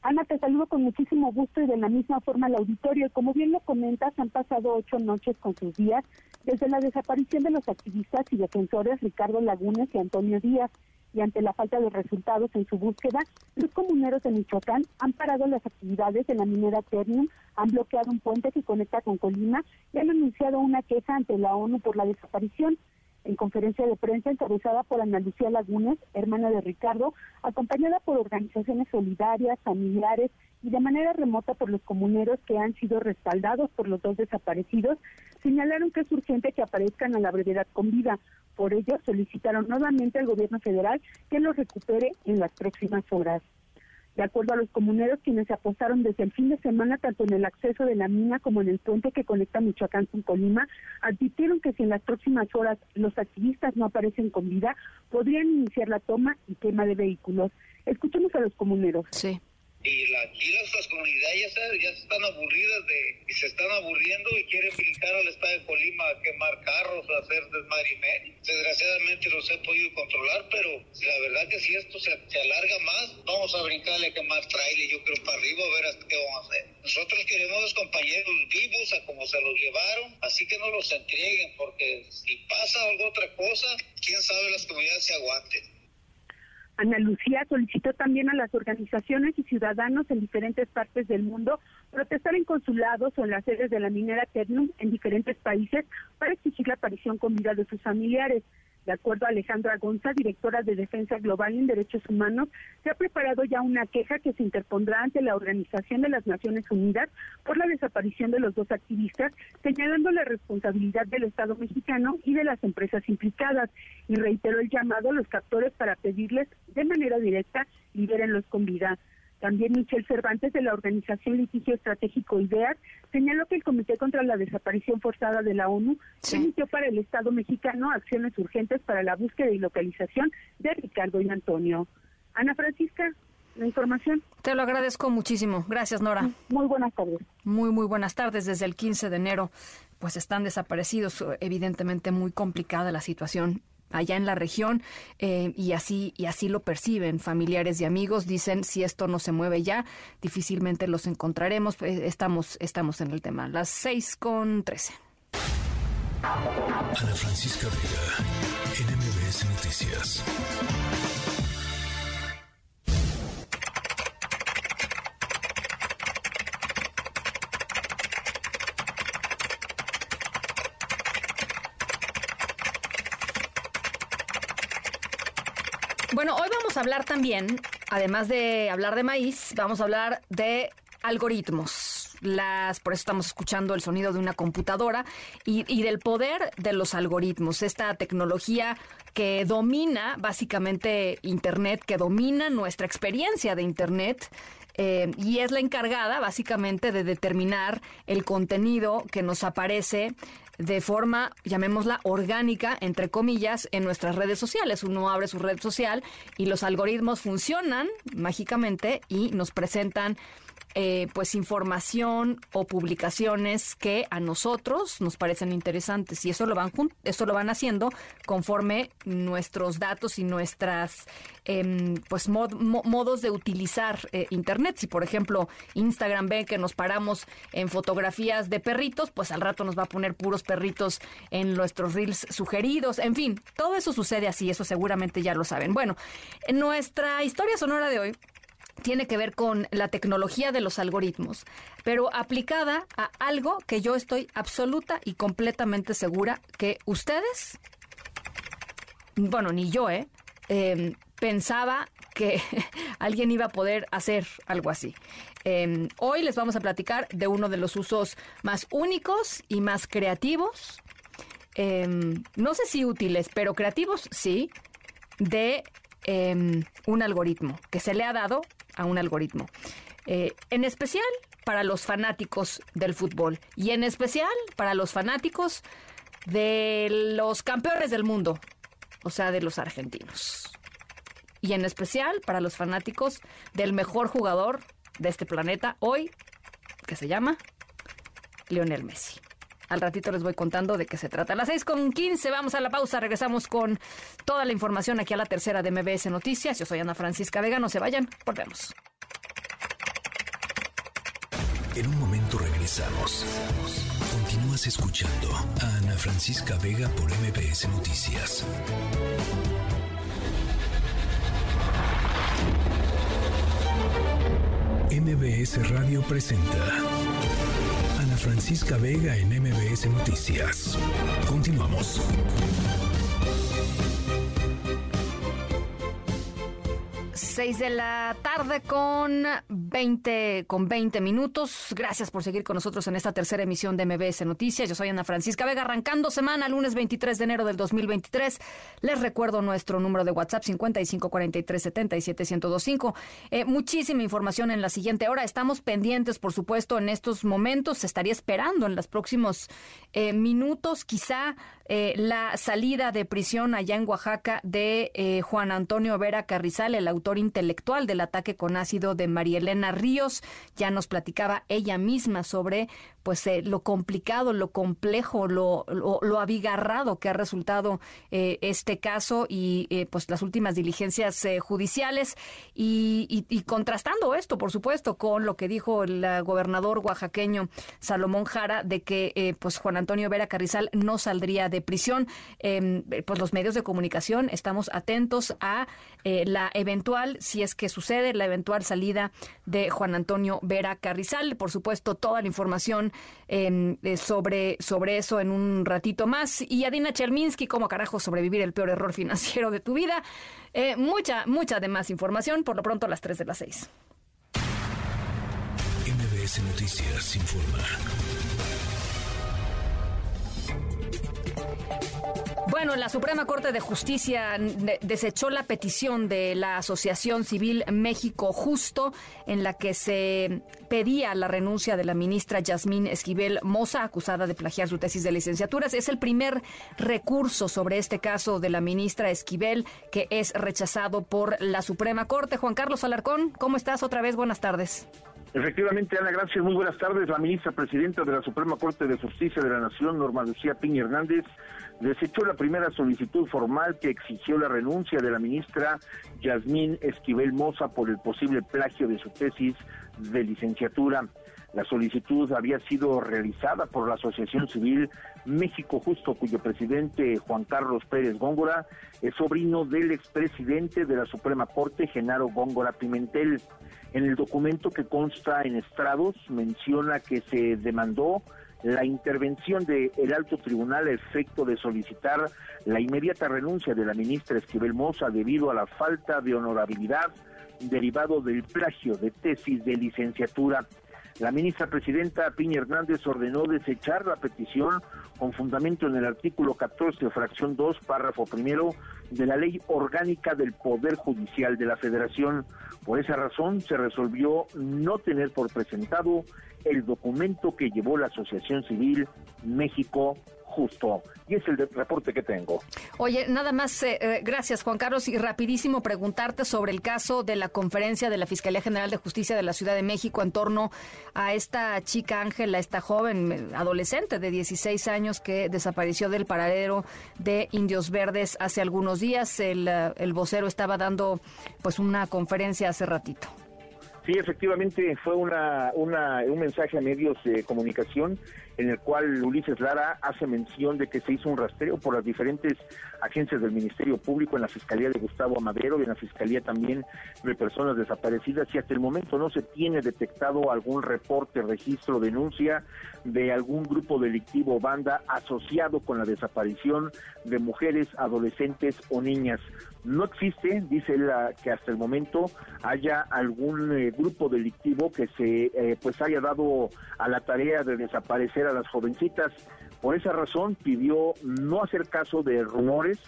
Ana, te saludo con muchísimo gusto y de la misma forma al auditorio. Como bien lo comentas, han pasado ocho noches con sus días desde la desaparición de los activistas y defensores Ricardo Lagunes y Antonio Díaz. Y ante la falta de resultados en su búsqueda, los comuneros de Michoacán han parado las actividades en la minera Ternium, han bloqueado un puente que conecta con Colima y han anunciado una queja ante la ONU por la desaparición en conferencia de prensa encabezada por Ana Lucía Lagunes, hermana de Ricardo, acompañada por organizaciones solidarias, familiares y de manera remota por los comuneros que han sido respaldados por los dos desaparecidos, señalaron que es urgente que aparezcan a la brevedad con vida. Por ello, solicitaron nuevamente al gobierno federal que los recupere en las próximas horas. De acuerdo a los comuneros, quienes se apostaron desde el fin de semana tanto en el acceso de la mina como en el puente que conecta Michoacán con Colima, advirtieron que si en las próximas horas los activistas no aparecen con vida, podrían iniciar la toma y quema de vehículos. Escuchemos a los comuneros. Sí y la, aquí las comunidades ya, ya están aburridas de y se están aburriendo y quieren brincar al estado de Colima a quemar carros, a hacer desmadre Desgraciadamente los he podido controlar, pero la verdad que si esto se, se alarga más, vamos a brincarle a quemar trailer, yo creo, para arriba, a ver hasta qué vamos a hacer. Nosotros queremos los compañeros vivos, a como se los llevaron, así que no los entreguen, porque si pasa algo otra cosa, quién sabe las comunidades se aguanten. Ana Lucía solicitó también a las organizaciones y ciudadanos en diferentes partes del mundo protestar en consulados o en las sedes de la minera Ternum en diferentes países para exigir la aparición con vida de sus familiares. De acuerdo a Alejandra Gonza, directora de Defensa Global en Derechos Humanos, se ha preparado ya una queja que se interpondrá ante la Organización de las Naciones Unidas por la desaparición de los dos activistas, señalando la responsabilidad del Estado mexicano y de las empresas implicadas, y reiteró el llamado a los captores para pedirles de manera directa libérenlos con vida. También Michelle Cervantes de la organización Litigio Estratégico IDEAS señaló que el Comité contra la Desaparición Forzada de la ONU emitió para el Estado mexicano acciones urgentes para la búsqueda y localización de Ricardo y Antonio. Ana Francisca, la información. Te lo agradezco muchísimo. Gracias, Nora. Muy buenas tardes. Muy, muy buenas tardes. Desde el 15 de enero, pues están desaparecidos. Evidentemente muy complicada la situación allá en la región eh, y así y así lo perciben familiares y amigos. Dicen si esto no se mueve ya difícilmente los encontraremos. Eh, estamos estamos en el tema. Las seis con trece. Ana Francisca Vega NMBS Noticias Bueno, hoy vamos a hablar también, además de hablar de maíz, vamos a hablar de algoritmos. Las, por eso estamos escuchando el sonido de una computadora y, del poder de los algoritmos, esta tecnología que domina básicamente Internet, que domina nuestra experiencia de Internet. Eh, y es la encargada básicamente de determinar el contenido que nos aparece de forma, llamémosla, orgánica, entre comillas, en nuestras redes sociales. Uno abre su red social y los algoritmos funcionan mágicamente y nos presentan eh, pues información o publicaciones que a nosotros nos parecen interesantes. Y eso lo van eso lo van haciendo conforme nuestros datos y nuestras em, pues modos de utilizar eh, internet. Si por ejemplo Instagram ve que nos paramos en fotografías de perritos pues al rato nos va a poner puros perritos en nuestros reels sugeridos. En fin todo eso sucede así eso seguramente ya lo saben. Bueno en nuestra historia sonora de hoy tiene que ver con la tecnología de los algoritmos, pero aplicada a algo que yo estoy absoluta y completamente segura que ustedes, bueno, ni yo, ¿eh? Em, pensaba que alguien iba a poder hacer algo así. Em, hoy les vamos a platicar de uno de los usos más únicos y más creativos, em, no sé si útiles, pero creativos sí, de un algoritmo que se le ha dado a un algoritmo. Eh, en especial para los fanáticos del fútbol y en especial para los fanáticos de los campeones del mundo, o sea, de los argentinos. Y en especial para los fanáticos del mejor jugador de este planeta hoy, que se llama Lionel Messi. Al ratito les voy contando de qué se trata. A las 6 con 15 vamos a la pausa. Regresamos con toda la información aquí a la tercera de MBS Noticias. Yo soy Ana Francisca Vega. No se vayan. Volvemos. En un momento regresamos. Continúas escuchando a Ana Francisca Vega por MBS Noticias. MBS Radio presenta Francisca Vega en MBS Noticias. Continuamos. 6 de la tarde con 20, con 20 minutos. Gracias por seguir con nosotros en esta tercera emisión de MBS Noticias. Yo soy Ana Francisca Vega, arrancando semana, lunes 23 de enero del 2023. Les recuerdo nuestro número de WhatsApp 5543771025. Eh, muchísima información en la siguiente hora. Estamos pendientes, por supuesto, en estos momentos. Se estaría esperando en los próximos eh, minutos, quizá eh, la salida de prisión allá en Oaxaca de eh, Juan Antonio Vera Carrizal, el autor intelectual del ataque con ácido de María Elena Ríos. Ya nos platicaba ella misma sobre pues eh, lo complicado, lo complejo, lo, lo, abigarrado que ha resultado eh, este caso y eh, pues las últimas diligencias judiciales y, y, contrastando esto, por supuesto, con lo que dijo el gobernador oaxaqueño Salomón Jara de que pues Juan Antonio Vera Carrizal no saldría de prisión. Em, pues los medios de comunicación estamos atentos a la eventual, si es que sucede, la eventual salida de Juan Antonio Vera Carrizal. Por supuesto, toda la información Eh, sobre, sobre eso en un ratito más. Y Adina Cherminsky, cómo carajo sobrevivir el peor error financiero de tu vida. Eh, mucha, mucha de más información, por lo pronto a las 3 de las 6. MBS Noticias informa. Bueno, la Suprema Corte de Justicia desechó la petición de la Asociación Civil México Justo en la que se pedía la renuncia de la ministra Yasmín Esquivel Moza, acusada de plagiar su tesis de licenciaturas. Es el primer recurso sobre este caso de la ministra Esquivel que es rechazado por la Suprema Corte. Juan Carlos Alarcón, ¿cómo estás? Otra vez, buenas tardes. Efectivamente, Ana, gracias. Muy buenas tardes. La ministra presidenta de la Suprema Corte de Justicia de la Nación, Norma Lucía Piña Hernández, desechó la primera solicitud formal que exigió la renuncia de la ministra Yasmín Esquivel Moza por el posible plagio de su tesis de licenciatura. La solicitud había sido realizada por la Asociación Civil México Justo, cuyo presidente Juan Carlos Pérez Góngora es sobrino del expresidente de la Suprema Corte, Genaro Góngora Pimentel. En el documento que consta en estrados menciona que se demandó la intervención del alto tribunal a efecto de solicitar la inmediata renuncia de la ministra Esquivel Moza debido a la falta de honorabilidad derivado del plagio de tesis de licenciatura. La ministra presidenta Piña Hernández ordenó desechar la petición con fundamento en el artículo 14, fracción 2, párrafo primero de la Ley Orgánica del Poder Judicial de la Federación. Por esa razón se resolvió no tener por presentado el documento que llevó la Asociación Civil México justo. Y es el reporte que tengo. Oye, nada más, eh, eh, gracias Juan Carlos, y rapidísimo preguntarte sobre el caso de la conferencia de la Fiscalía General de Justicia de la Ciudad de México en torno a esta chica Ángela, esta joven eh, adolescente de 16 años que desapareció del paradero de Indios Verdes hace algunos días. El, el vocero estaba dando pues una conferencia hace ratito. Sí, efectivamente fue una, una, un mensaje a medios de comunicación en el cual Ulises Lara hace mención de que se hizo un rastreo por las diferentes agencias del Ministerio Público, en la Fiscalía de Gustavo Amadero y en la Fiscalía también de personas desaparecidas y hasta el momento no se tiene detectado algún reporte, registro, denuncia de algún grupo delictivo o banda asociado con la desaparición de mujeres, adolescentes o niñas. No existe, dice él, que hasta el momento haya algún eh, grupo delictivo que se eh, pues haya dado a la tarea de desaparecer a las jovencitas. Por esa razón pidió no hacer caso de rumores,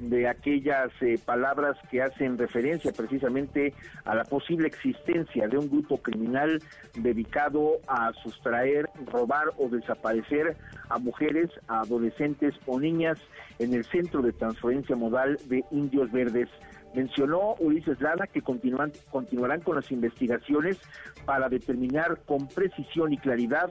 de aquellas eh, palabras que hacen referencia precisamente a la posible existencia de un grupo criminal dedicado a sustraer, robar o desaparecer a mujeres, a adolescentes o niñas en el centro de transferencia modal de Indios Verdes. Mencionó Ulises Lara que continuarán con las investigaciones para determinar con precisión y claridad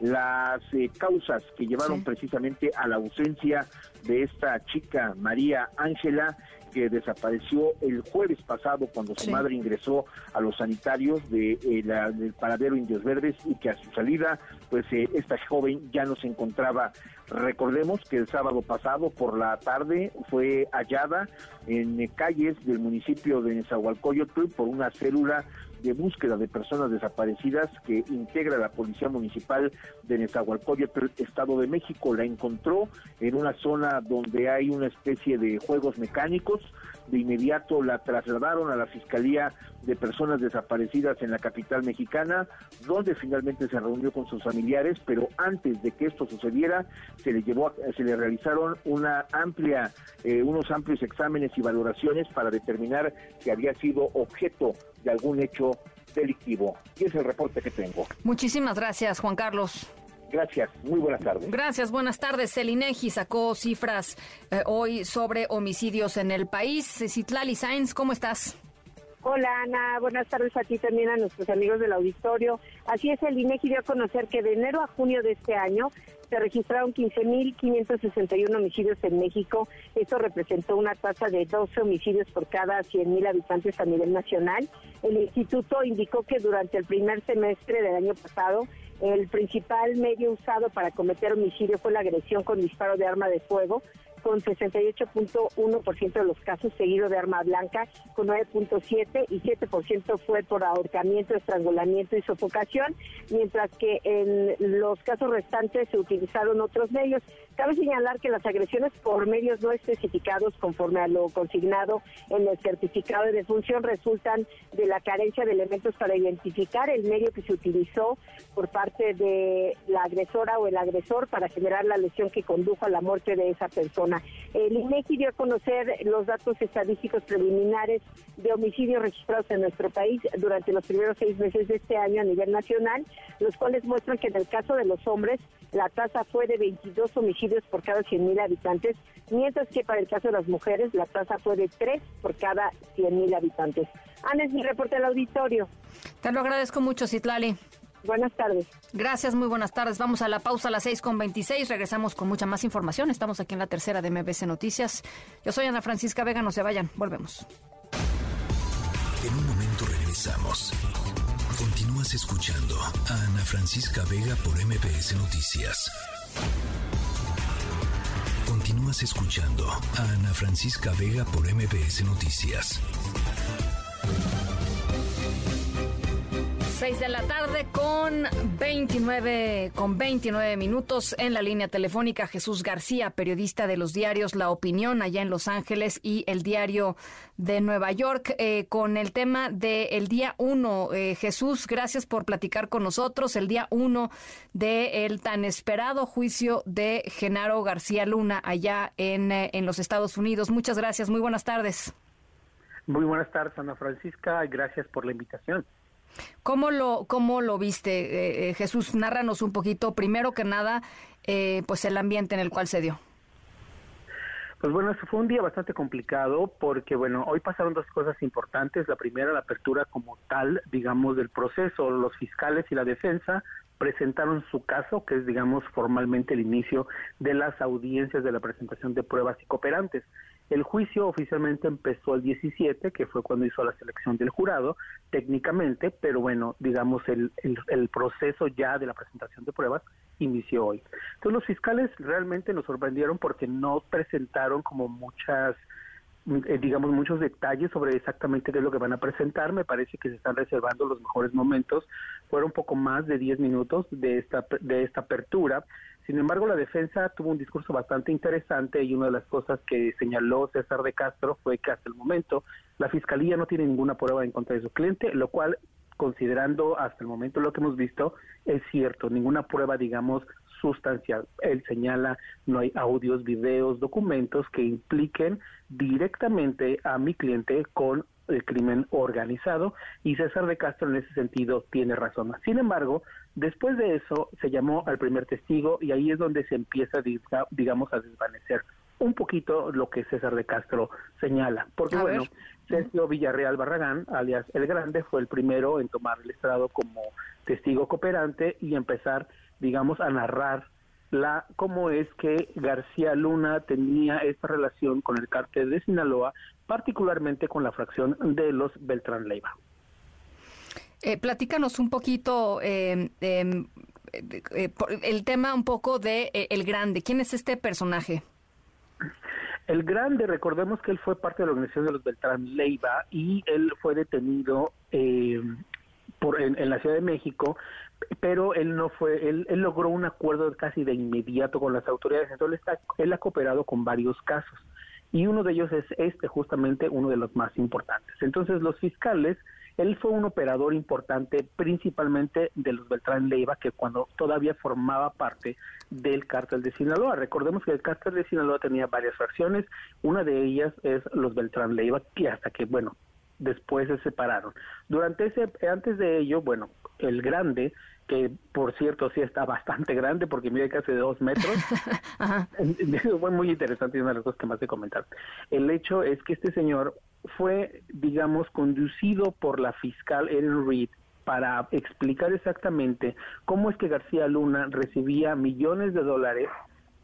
las eh, causas que llevaron precisamente a la ausencia de esta chica María Ángela que desapareció el jueves pasado cuando su madre ingresó a los sanitarios de, eh, del paradero Indios Verdes y que a su salida, pues eh, esta joven ya no se encontraba. Recordemos que el sábado pasado por la tarde fue hallada en calles del municipio de Nezahualcóyotl por una célula de búsqueda de personas desaparecidas que integra la Policía Municipal de Nezahualcóyotl, Estado de México. La encontró en una zona donde hay una especie de juegos mecánicos. De inmediato la trasladaron a la Fiscalía de Personas Desaparecidas en la capital mexicana, donde finalmente se reunió con sus familiares, pero antes de que esto sucediera, se le llevó, se le realizaron una amplia, eh, unos amplios exámenes y valoraciones para determinar que había sido objeto de algún hecho delictivo. Y es el reporte que tengo. Muchísimas gracias, Juan Carlos. Gracias, muy buenas tardes. Gracias, buenas tardes. El INEGI sacó cifras eh, hoy sobre homicidios en el país. Citlali Sainz, ¿cómo estás? Hola Ana, buenas tardes a ti también a nuestros amigos del auditorio. Así es, el INEGI dio a conocer que de enero a junio de este año se registraron 15.561 homicidios en México. Esto representó una tasa de 12 homicidios por cada 100.000 habitantes a nivel nacional. El instituto indicó que durante el primer semestre del año pasado el principal medio usado para cometer homicidio fue la agresión con disparo de arma de fuego, con 68.1% de los casos seguido de arma blanca, con 9.7 y 7% fue por ahorcamiento, estrangulamiento y sofocación, mientras que en los casos restantes se utilizaron otros medios. Cabe señalar que las agresiones por medios no especificados conforme a lo consignado en el certificado de defunción resultan de la carencia de elementos para identificar el medio que se utilizó por parte de la agresora o el agresor para generar la lesión que condujo a la muerte de esa persona. El INEGI dio a conocer los datos estadísticos preliminares de homicidios registrados en nuestro país durante los primeros seis meses de este año a nivel nacional, los cuales muestran que en el caso de los hombres la tasa fue de 22 homicidios por cada 100.000 habitantes, mientras que para el caso de las mujeres la tasa fue de 3 por cada 100.000 habitantes. Ana, es mi reporte al auditorio. Te lo agradezco mucho, Citlali. Buenas tardes. Gracias, muy buenas tardes. Vamos a la pausa a las 6 con 26. Regresamos con mucha más información. Estamos aquí en la tercera de MBC Noticias. Yo soy Ana Francisca Vega. No se vayan. Volvemos. En un momento regresamos. Continúas escuchando a Ana Francisca Vega por MBS Noticias. Continúas escuchando a Ana Francisca Vega por MBS Noticias. 6 de la tarde con 29, con 29 minutos en la línea telefónica Jesús García, periodista de los diarios La Opinión allá en Los Ángeles y el diario de Nueva York, eh, con el tema del día 1. Eh, Jesús, gracias por platicar con nosotros. El día 1 del tan esperado juicio de Genaro García Luna allá en, eh, en los Estados Unidos. Muchas gracias, muy buenas tardes. Muy buenas tardes, Ana Francisca, gracias por la invitación. ¿Cómo lo, cómo lo viste, eh, eh, Jesús? Nárranos un poquito, primero que nada, eh, pues el ambiente en el cual se dio. Pues bueno, fue un día bastante complicado porque, bueno, hoy pasaron dos cosas importantes. La primera, la apertura como tal, digamos, del proceso. Los fiscales y la defensa presentaron su caso, que es, digamos, formalmente el inicio de las audiencias de la presentación de pruebas y cooperantes. El juicio oficialmente empezó el 17, que fue cuando hizo la selección del jurado, técnicamente, pero bueno, digamos, el, el, proceso ya de la presentación de pruebas inició hoy. Entonces los fiscales realmente nos sorprendieron porque no presentaron como muchas eh, digamos muchos detalles sobre exactamente qué es lo que van a presentar. Me parece que se están reservando los mejores momentos. Fueron poco más de 10 minutos de esta de esta apertura sin embargo, la defensa tuvo un discurso bastante interesante y una de las cosas que señaló César de Castro fue que hasta el momento la Fiscalía no tiene ninguna prueba en contra de su cliente, lo cual, considerando hasta el momento lo que hemos visto, es cierto, ninguna prueba, digamos, sustancial. Él señala, no hay audios, videos, documentos que impliquen directamente a mi cliente con el crimen organizado y César de Castro en ese sentido tiene razón. Sin embargo, después de eso se llamó al primer testigo y ahí es donde se empieza, digamos, a desvanecer un poquito lo que César de Castro señala. Porque bueno, Sergio Villarreal Barragán, alias El Grande, fue el primero en tomar el estrado como testigo cooperante y empezar, digamos, a narrar la cómo es que García Luna tenía esta relación con el cártel de Sinaloa, particularmente con la fracción de los Beltrán Leiva. Eh, platícanos un poquito eh, em, eh, el tema un poco de El Grande. ¿Quién es este personaje? El Grande, recordemos que él fue parte de la organización de los Beltrán Leiva y él fue detenido por, en, la Ciudad de México pero él no fue, él, él logró un acuerdo casi de inmediato con las autoridades, entonces está, él ha cooperado con varios casos y uno de ellos es este, justamente uno de los más importantes. Entonces los fiscales, él fue un operador importante principalmente de los Beltrán Leiva, que cuando todavía formaba parte del cártel de Sinaloa. Recordemos que el cártel de Sinaloa tenía varias fracciones, una de ellas es los Beltrán Leiva, que hasta que, bueno, después se separaron. Durante ese, antes de ello, bueno, el grande, que por cierto sí está bastante grande porque mide casi de dos metros, fue muy interesante y una de las cosas que más he comentar. El hecho es que este señor fue, digamos, conducido por la fiscal Erin Reed para explicar exactamente cómo es que García Luna recibía millones de dólares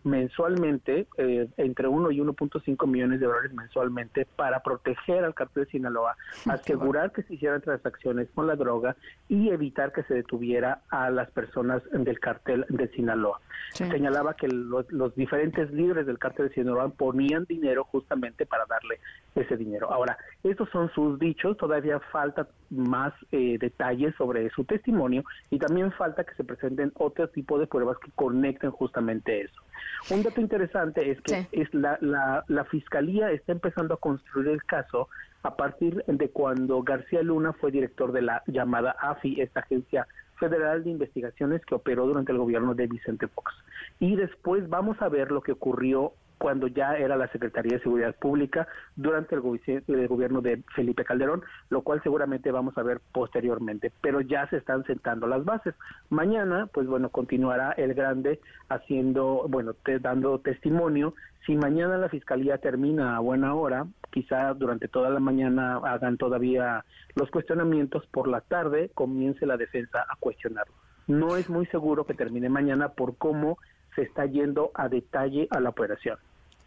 mensualmente, eh, entre 1 y 1.5 millones de dólares mensualmente, para proteger al cartel de Sinaloa, asegurar que se hicieran transacciones con la droga y evitar que se detuviera a las personas del cartel de Sinaloa. Señalaba que los, los, diferentes líderes del cartel de Sinaloa ponían dinero justamente para darle ese dinero. Ahora, estos son sus dichos, todavía falta más eh, detalles sobre su testimonio y también falta que se presenten otro tipo de pruebas que conecten justamente eso. Un dato interesante es que es la, la, la fiscalía está empezando a construir el caso a partir de cuando García Luna fue director de la llamada AFI, esta agencia federal de investigaciones que operó durante el gobierno de Vicente Fox. Y después vamos a ver lo que ocurrió cuando ya era la Secretaría de Seguridad Pública durante el, gobierno de Felipe Calderón, lo cual seguramente vamos a ver posteriormente, pero ya se están sentando las bases. Mañana, pues bueno, continuará el grande haciendo, bueno, dando testimonio. Si mañana la Fiscalía termina a buena hora, quizá durante toda la mañana hagan todavía los cuestionamientos, por la tarde comience la defensa a cuestionarlo. No es muy seguro que termine mañana por cómo se está yendo a detalle a la operación.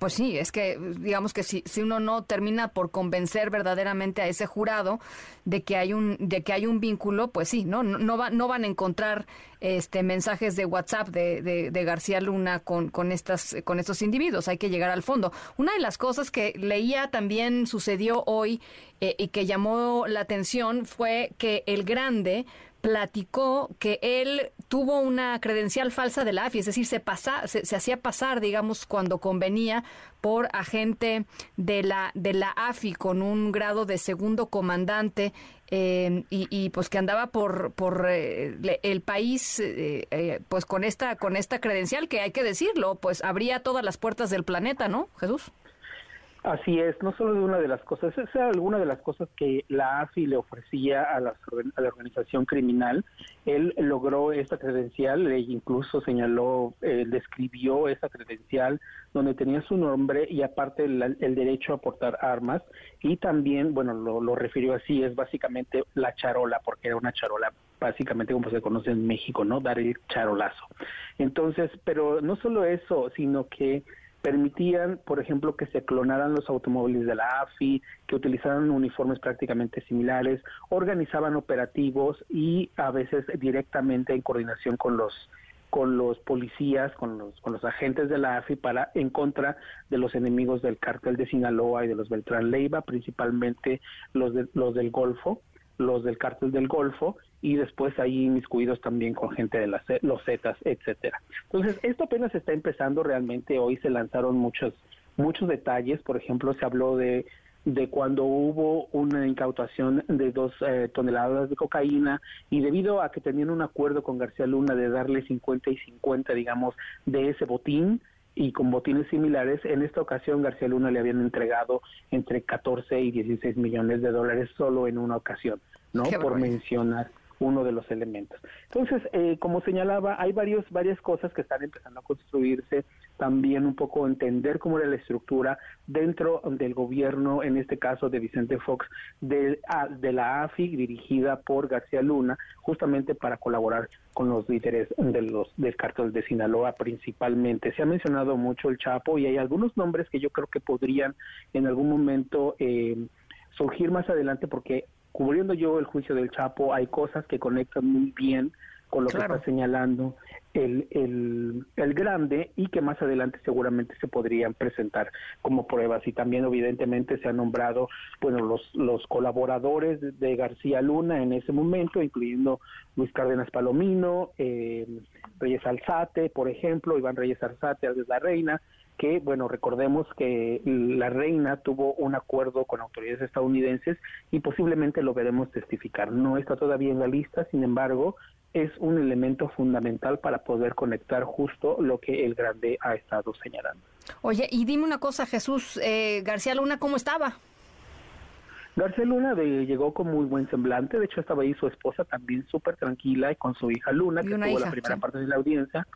Pues sí, es que digamos que si, si uno no termina por convencer verdaderamente a ese jurado de que hay un de que hay un vínculo, pues sí, no no, no, no van a encontrar este mensajes de WhatsApp de, de, García Luna con con estas con estos individuos. Hay que llegar al fondo. Una de las cosas que leía también sucedió hoy eh, y que llamó la atención fue que el grande platicó que él tuvo una credencial falsa de la AFI, es decir, se, pasa, se, hacía pasar, digamos, cuando convenía por agente de la, de la AFI con un grado de segundo comandante eh, y, pues que andaba por, por eh, el país eh, pues con esta, con esta credencial que hay que decirlo, pues abría todas las puertas del planeta, ¿no, Jesús? Así es, no solo de una de las cosas, esa era alguna de las cosas que la AFI le ofrecía a la, organización criminal. Él logró esta credencial, e incluso señaló, eh, describió esa credencial donde tenía su nombre y aparte el, derecho a portar armas y también, bueno, lo, lo refirió así, es básicamente la charola, porque era una charola básicamente como se conoce en México, ¿no? Dar el charolazo. Entonces, pero no solo eso, sino que permitían, por ejemplo, que se clonaran los automóviles de la AFI, que utilizaran uniformes prácticamente similares, organizaban operativos y a veces directamente en coordinación con los con los policías, con los, con los agentes de la AFI para en contra de los enemigos del cártel de Sinaloa y de los Beltrán Leiva, principalmente los, de, los del Golfo, los del cártel del Golfo y después ahí inmiscuidos también con gente de las, los Zetas, etcétera. Entonces, esto apenas está empezando realmente, hoy se lanzaron muchos muchos detalles, por ejemplo, se habló de de cuando hubo una incautación de dos eh, toneladas de cocaína y debido a que tenían un acuerdo con García Luna de darle 50 y 50, digamos, de ese botín, y con botines similares, en esta ocasión García Luna le habían entregado entre 14 y 16 millones de dólares solo en una ocasión, ¿no? Por mencionar uno de los elementos. Entonces, eh, como señalaba, hay varios, varias cosas que están empezando a construirse, también un poco entender cómo era la estructura dentro del gobierno, en este caso de Vicente Fox, de, de la AFI, dirigida por García Luna, justamente para colaborar con los líderes de los, del cartel de Sinaloa principalmente. Se ha mencionado mucho el Chapo y hay algunos nombres que yo creo que podrían en algún momento... Eh, surgir más adelante porque cubriendo yo el juicio del Chapo, hay cosas que conectan muy bien con lo que está señalando el, el, el, grande y que más adelante seguramente se podrían presentar como pruebas. Y también evidentemente se han nombrado bueno, los, los colaboradores de, García Luna en ese momento, incluyendo Luis Cárdenas Palomino, eh, Reyes Alzate, por ejemplo, Iván Reyes Alzate, es la reina, que, bueno, recordemos que la reina tuvo un acuerdo con autoridades estadounidenses y posiblemente lo veremos testificar. No está todavía en la lista, sin embargo, es un elemento fundamental para poder conectar justo lo que el grande ha estado señalando. Oye, y dime una cosa, Jesús, eh, García Luna, ¿cómo estaba? García Luna de, llegó con muy buen semblante, de hecho estaba ahí su esposa también súper tranquila y con su hija Luna, que tuvo la primera parte de la audiencia,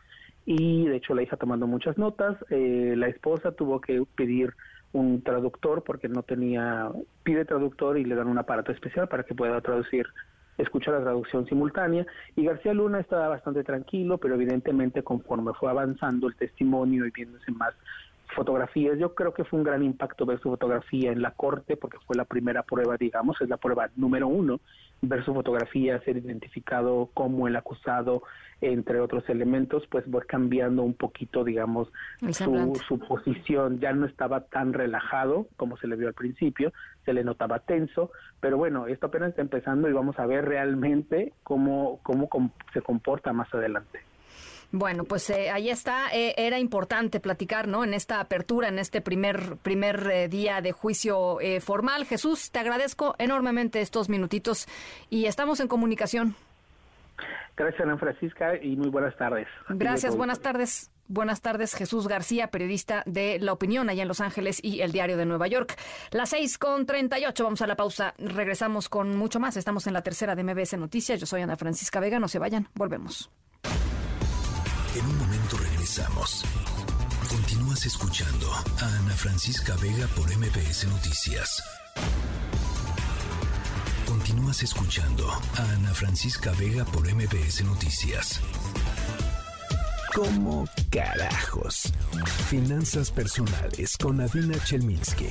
y de hecho la hija tomando muchas notas. Eh, la esposa tuvo que pedir un traductor porque no tenía, pide traductor y le dan un aparato especial para que pueda traducir, escuchar la traducción simultánea. Y García Luna estaba bastante tranquilo, pero evidentemente conforme fue avanzando el testimonio y viéndose más fotografías. Yo creo que fue un gran impacto ver su fotografía en la corte porque fue la primera prueba, digamos, es la prueba número uno, ver su fotografía, ser identificado como el acusado, entre otros elementos, pues fue cambiando un poquito, digamos, su, su posición. Ya no estaba tan relajado como se le vio al principio, se le notaba tenso, pero bueno, esto apenas está empezando y vamos a ver realmente cómo, cómo se comporta más adelante. Bueno, pues eh, ahí está. Eh, era importante platicar, ¿no? En esta apertura, en este primer primer eh, día de juicio formal. Jesús, te agradezco enormemente estos minutitos y estamos en comunicación. Gracias, Ana Francisca, y muy buenas tardes. Gracias, buenas tardes. Buenas tardes, Jesús García, periodista de La Opinión allá en Los Ángeles y El Diario de Nueva York. Las seis con treinta y ocho, vamos a la pausa. Regresamos con mucho más. Estamos en la tercera de MBS Noticias. Yo soy Ana Francisca Vega. No se vayan, volvemos. En un momento regresamos. Continúas escuchando a Ana Francisca Vega por MBS Noticias. Continúas escuchando a Ana Francisca Vega por MBS Noticias. ¿Cómo carajos? Finanzas personales con Adina Chelminsky.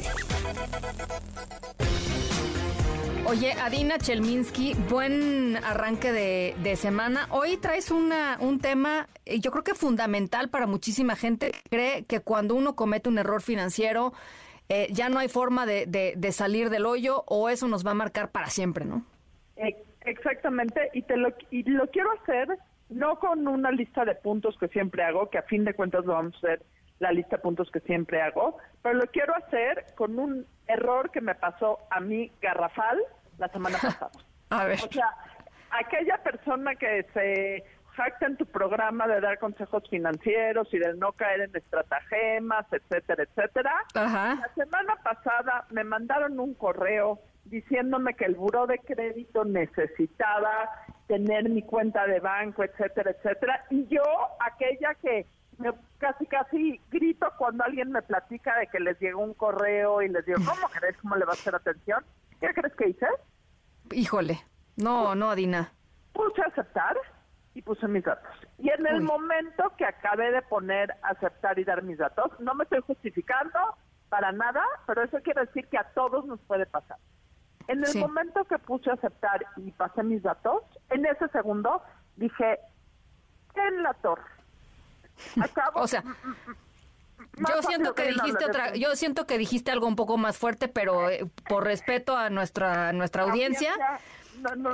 Oye, Adina Chelminsky, buen arranque de, semana. Hoy traes una, un tema, eh, yo creo que fundamental para muchísima gente. Cree que cuando uno comete un error financiero, eh, ya no hay forma de, salir del hoyo o eso nos va a marcar para siempre, ¿no? Exactamente, y, te lo, y lo quiero hacer no con una lista de puntos que siempre hago, que a fin de cuentas lo vamos a hacer la lista de puntos que siempre hago, pero lo quiero hacer con un error que me pasó a mí garrafal la semana pasada. A ver. O sea, aquella persona que se jacta en tu programa de dar consejos financieros y de no caer en estratagemas, etcétera, etcétera. La semana pasada me mandaron un correo diciéndome que el buró de crédito necesitaba tener mi cuenta de banco, etcétera, etcétera. Y yo, aquella que me casi casi grito cuando alguien me platica de que les llegó un correo y les digo, ¿cómo crees? ¿Cómo le va a hacer atención? ¿Qué crees que hice? Híjole, no, no, Adina. Puse aceptar y puse mis datos. Y en el momento que acabé de poner aceptar y dar mis datos, no me estoy justificando para nada, pero eso quiere decir que a todos nos puede pasar. En el momento que puse aceptar y pasé mis datos, en ese segundo dije, en la torre. Acabo, o sea, yo siento que dijiste otra, yo siento que dijiste algo un poco más fuerte, pero eh, por respeto a nuestra nuestra audiencia,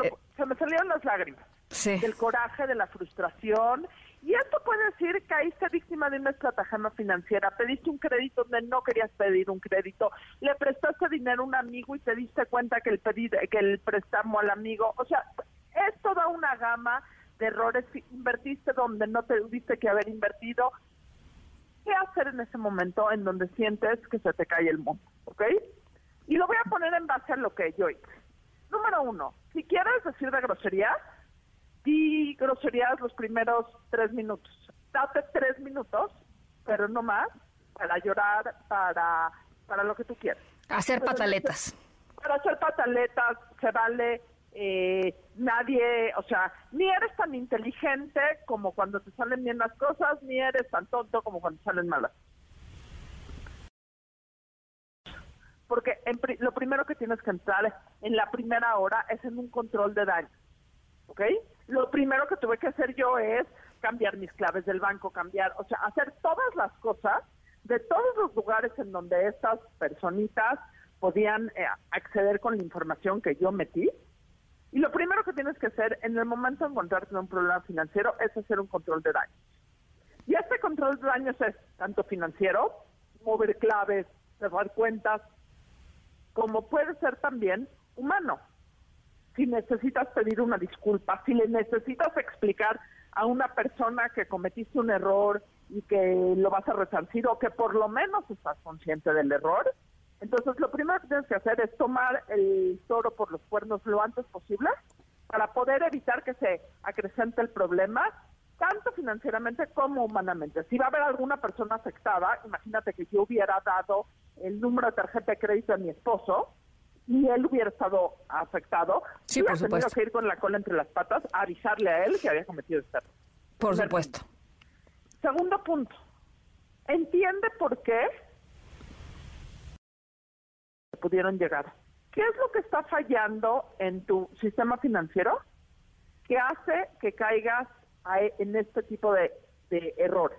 eh, se me salieron las lágrimas. Del coraje, de la frustración. Y esto puede decir que caíste víctima de una estratagema financiera, pediste un crédito donde no querías pedir un crédito, le prestaste dinero a un amigo y te diste cuenta que el pedido, que el préstamo al amigo, o sea, es toda una gama de errores, invertiste donde no te tuviste que haber invertido, qué hacer en ese momento en donde sientes que se te cae el mundo, ¿ok? Y lo voy a poner en base a lo que yo hice. Número uno, si quieres decir de groserías, di groserías los primeros tres minutos. Date tres minutos, pero no más, para llorar, para, para lo que tú quieras. Hacer pataletas. Para hacer pataletas se vale eh, nadie, o sea, ni eres tan inteligente como cuando te salen bien las cosas, ni eres tan tonto como cuando salen malas. Porque lo primero que tienes que entrar en la primera hora es en un control de daño, ¿ok? Lo primero que tuve que hacer yo es cambiar mis claves del banco, cambiar, o sea, hacer todas las cosas de todos los lugares en donde estas personitas podían eh, acceder con la información que yo metí, y lo primero que tienes que hacer en el momento de encontrarte en un problema financiero es hacer un control de daños. Y este control de daños es tanto financiero, mover claves, cerrar cuentas, como puede ser también humano. Si necesitas pedir una disculpa, si le necesitas explicar a una persona que cometiste un error y que lo vas a resarcir o que por lo menos estás consciente del error, entonces, lo primero que tienes que hacer es tomar el toro por los cuernos lo antes posible para poder evitar que se acrecente el problema, tanto financieramente como humanamente. Si va a haber alguna persona afectada, imagínate que yo hubiera dado el número de tarjeta de crédito a mi esposo y él hubiera estado afectado, Sí, hubiera por tenido supuesto. que ir con la cola entre las patas a avisarle a él que había cometido este error. Por supuesto. Segundo punto, entiende por qué pudieron llegar. ¿Qué es lo que está fallando en tu sistema financiero que hace que caigas e, en este tipo de, errores?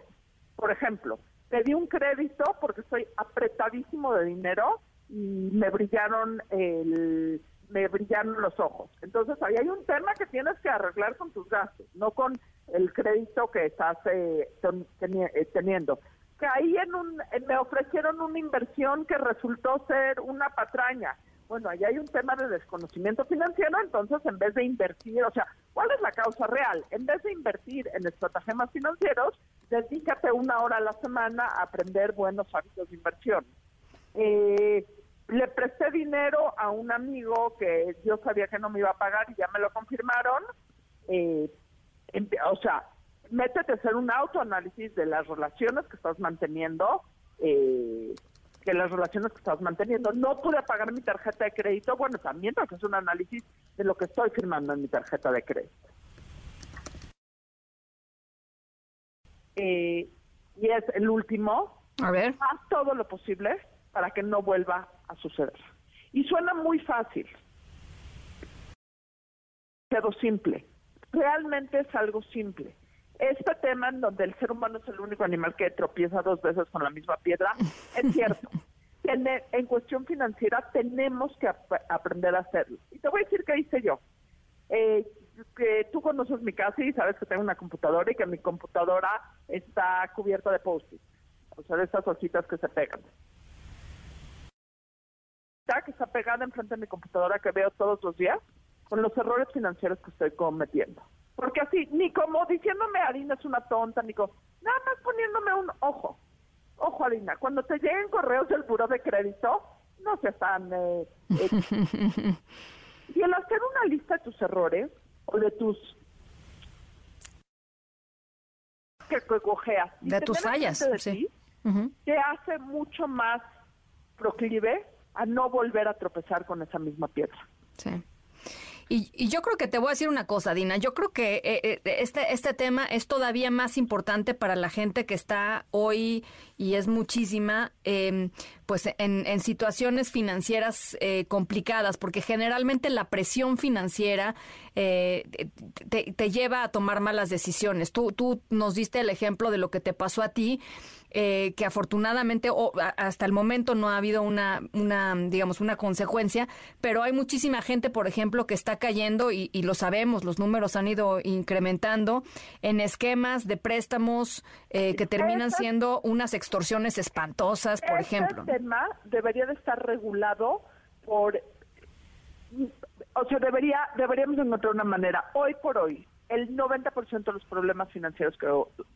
Por ejemplo, pedí un crédito porque estoy apretadísimo de dinero y me brillaron el me brillaron los ojos. Entonces ahí hay un tema que tienes que arreglar con tus gastos, no con el crédito que estás eh, eh, teniendo. Caí en un, me ofrecieron una inversión que resultó ser una patraña. Bueno, ahí hay un tema de desconocimiento financiero, entonces en vez de invertir, o sea, ¿cuál es la causa real? En vez de invertir en estratagemas financieros, dedícate una hora a la semana a aprender buenos hábitos de inversión. Eh, le presté dinero a un amigo que yo sabía que no me iba a pagar y ya me lo confirmaron. Eh, o sea, métete a hacer un autoanálisis de las relaciones que estás manteniendo, eh, que las relaciones que estás manteniendo. No pude pagar mi tarjeta de crédito, bueno, también hacer un análisis de lo que estoy firmando en mi tarjeta de crédito. Eh, y es el último. A ver. Haz todo lo posible para que no vuelva a suceder. Y suena muy fácil, pero simple. Realmente es algo simple. Este tema en donde el ser humano es el único animal que tropieza dos veces con la misma piedra, es cierto. En cuestión financiera tenemos que ap- aprender a hacerlo. Y te voy a decir qué hice yo. Eh, que tú conoces mi casa y sabes que tengo una computadora y que mi computadora está cubierta de post-it. O sea, de estas hojitas que se pegan. Está que está pegada enfrente de mi computadora que veo todos los días con los errores financieros que estoy cometiendo. Porque así, ni como diciéndome Harina es una tonta, ni como, nada más poniéndome un ojo. Ojo, Harina, cuando te lleguen correos del buro de crédito, no se están... eh, eh, y el hacer una lista de tus errores o de tus... que que cojeas. De tus fallas, de sí. ti, te hace mucho más proclive a no volver a tropezar con esa misma piedra. Sí. Y, y yo creo que te voy a decir una cosa, Dina. Yo creo que eh, eh, este, este tema es todavía más importante para la gente que está hoy, y es muchísima, eh, pues en, en situaciones financieras eh, complicadas, porque generalmente la presión financiera eh, te, te lleva a tomar malas decisiones. Tú, tú nos diste el ejemplo de lo que te pasó a ti. Eh, que afortunadamente o, a- hasta el momento no ha habido una, una, digamos, una consecuencia, pero hay muchísima gente, por ejemplo, que está cayendo, y, y lo sabemos, los números han ido incrementando, en esquemas de préstamos eh, que terminan siendo unas extorsiones espantosas, por Este ejemplo. tema debería de estar regulado por, o sea, debería, deberíamos encontrar una manera. Hoy por hoy, el 90% de los problemas financieros que,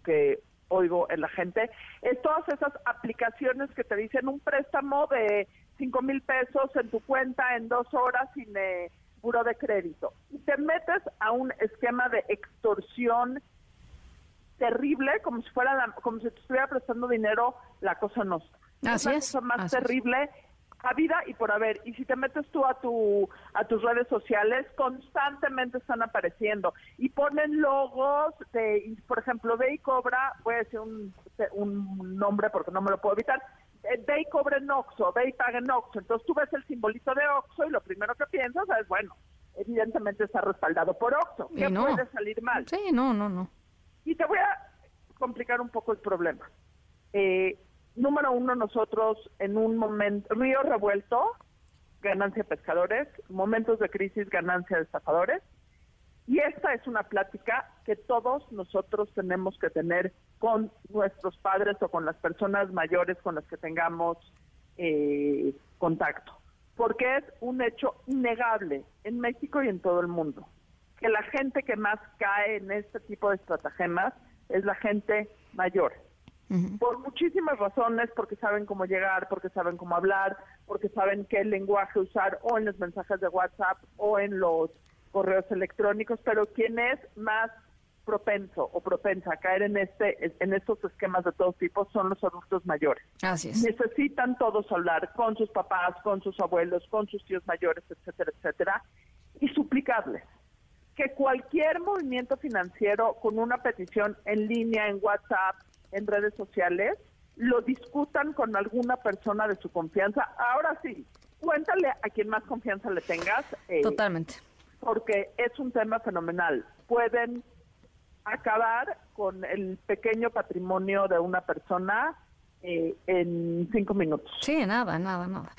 que oigo en la gente es todas esas aplicaciones que te dicen un préstamo de 5 mil pesos en tu cuenta en dos horas sin eh, buro de crédito. Y te metes a un esquema de extorsión terrible, como si fuera la- como si te estuviera prestando dinero la cosa nostra. Así la es, cosa más así es. A vida y por haber. Y si te metes tú a tu a tus redes sociales, constantemente están apareciendo y ponen logos de, por ejemplo, Ve y Cobra, voy a decir un, un nombre porque no me lo puedo evitar. eh, Ve y cobra en Oxxo, ve y paga en Oxxo. Entonces tú ves el simbolito de Oxxo y lo primero que piensas es, bueno, evidentemente está respaldado por Oxxo. Y ¿Qué no. puede salir mal? Sí, no, no, no. Y te voy a complicar un poco el problema. Eh, número uno, nosotros en un momento, río revuelto, ganancia de pescadores, momentos de crisis, ganancia de estafadores. Y esta es una plática que todos nosotros tenemos que tener con nuestros padres o con las personas mayores con las que tengamos eh, contacto. Porque es un hecho innegable en México y en todo el mundo que la gente que más cae en este tipo de estratagemas es la gente mayor. Por muchísimas razones, porque saben cómo llegar, porque saben cómo hablar, porque saben qué lenguaje usar o en los mensajes de WhatsApp o en los correos electrónicos, pero quien es más propenso o propensa a caer en este en estos esquemas de todos tipos son los adultos mayores. Así es. Necesitan todos hablar con sus papás, con sus abuelos, con sus tíos mayores, etcétera, etcétera, y suplicarles que cualquier movimiento financiero con una petición en línea, en WhatsApp, en redes sociales, lo discutan con alguna persona de su confianza. Ahora sí, cuéntale a quien más confianza le tengas. Eh, Totalmente. Porque es un tema fenomenal. Pueden acabar con el pequeño patrimonio de una persona eh, en cinco minutos. Sí, nada, nada, nada.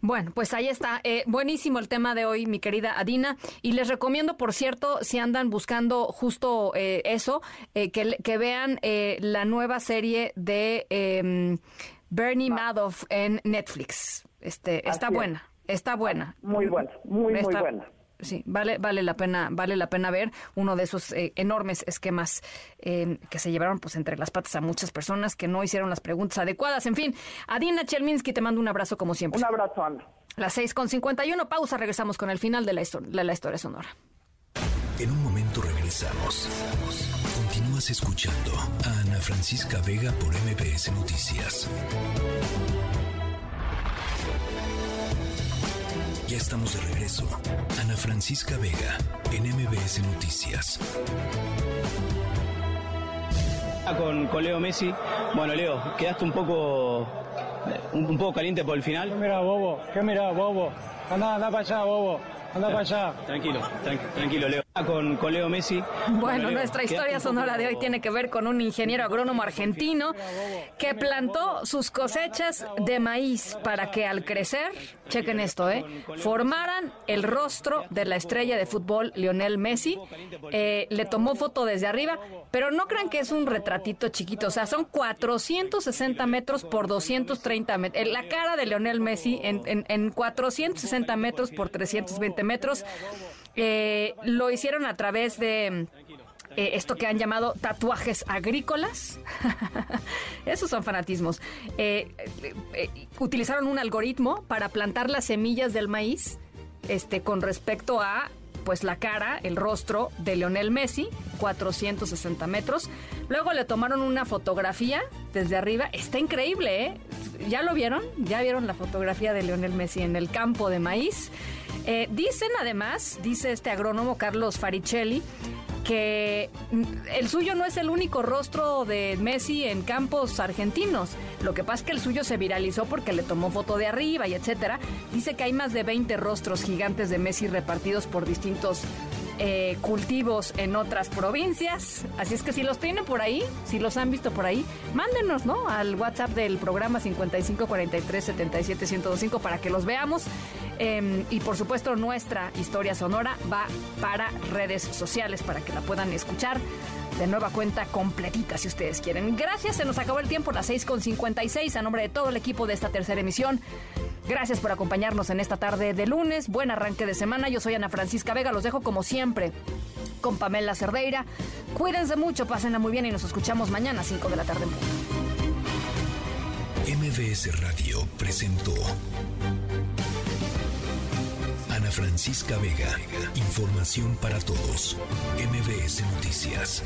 Bueno, pues ahí está. Eh, buenísimo el tema de hoy, mi querida Adina. Y les recomiendo, por cierto, si andan buscando justo eh, eso, que, que, vean la nueva serie de em, Bernie Madoff en Netflix. Este, está buena, está buena. Muy buena, muy, muy buena sí, vale, vale la pena, vale la pena ver uno de esos eh, enormes esquemas eh, que se llevaron pues entre las patas a muchas personas que no hicieron las preguntas adecuadas. En fin, Adina Chelminsky, te mando un abrazo como siempre. Un abrazo, Ana. Las seis con uno, pausa, regresamos con el final de la, de la historia sonora. En un momento regresamos. Continúas escuchando a Ana Francisca Vega por MBS Noticias. Ya estamos de regreso. Ana Francisca Vega, en MBS Noticias. Con, con Leo Messi. Bueno, Leo, quedaste un poco un, poco caliente por el final. ¿Qué mira, bobo? ¿Qué mira, bobo? Anda, anda para allá, bobo. Anda para allá. Tranquilo, tranquilo, Leo. Con, con, Leo Messi. Bueno, nuestra historia sonora de hoy tiene que ver con un ingeniero agrónomo argentino que plantó sus cosechas de maíz para que al crecer, chequen esto, ¿eh? formaran el rostro de la estrella de fútbol Lionel Messi. Eh, le tomó foto desde arriba, pero no crean que es un retratito chiquito, o sea, son 460 metros por 230 metros. La cara de Lionel Messi en, en, en 460 metros por 320 metros. Eh, lo hicieron a través de eh, esto que han llamado tatuajes agrícolas. Esos son fanatismos. Eh, utilizaron un algoritmo para plantar las semillas del maíz este, con respecto a pues la cara, el rostro de Leonel Messi, 460 metros. Luego le tomaron una fotografía desde arriba. Está increíble, ¿eh? ¿Ya lo vieron? ¿Ya vieron la fotografía de Leonel Messi en el campo de maíz? Eh, dicen además, dice este agrónomo Carlos Faricelli, que el suyo no es el único rostro de Messi en campos argentinos. Lo que pasa es que el suyo se viralizó porque le tomó foto de arriba y etcétera. Dice que hay más de 20 rostros gigantes de Messi repartidos por distintos eh, cultivos en otras provincias. Así es que si los tienen por ahí, si los han visto por ahí, mándenos, ¿no? Al WhatsApp del programa 5543 para que los veamos. Em, y por supuesto, nuestra historia sonora va para redes sociales para que la puedan escuchar de nueva cuenta completita si ustedes quieren. Gracias, se nos acabó el tiempo, las 6.56, a nombre de todo el equipo de esta tercera emisión. Gracias por acompañarnos en esta tarde de lunes. Buen arranque de semana. Yo soy Ana Francisca Vega. Los dejo como siempre con Pamela Cerdeira. Cuídense mucho, pásenla muy bien y nos escuchamos mañana a 5 de la tarde. MBS Radio presentó Ana Francisca Vega. Información para todos. MBS Noticias.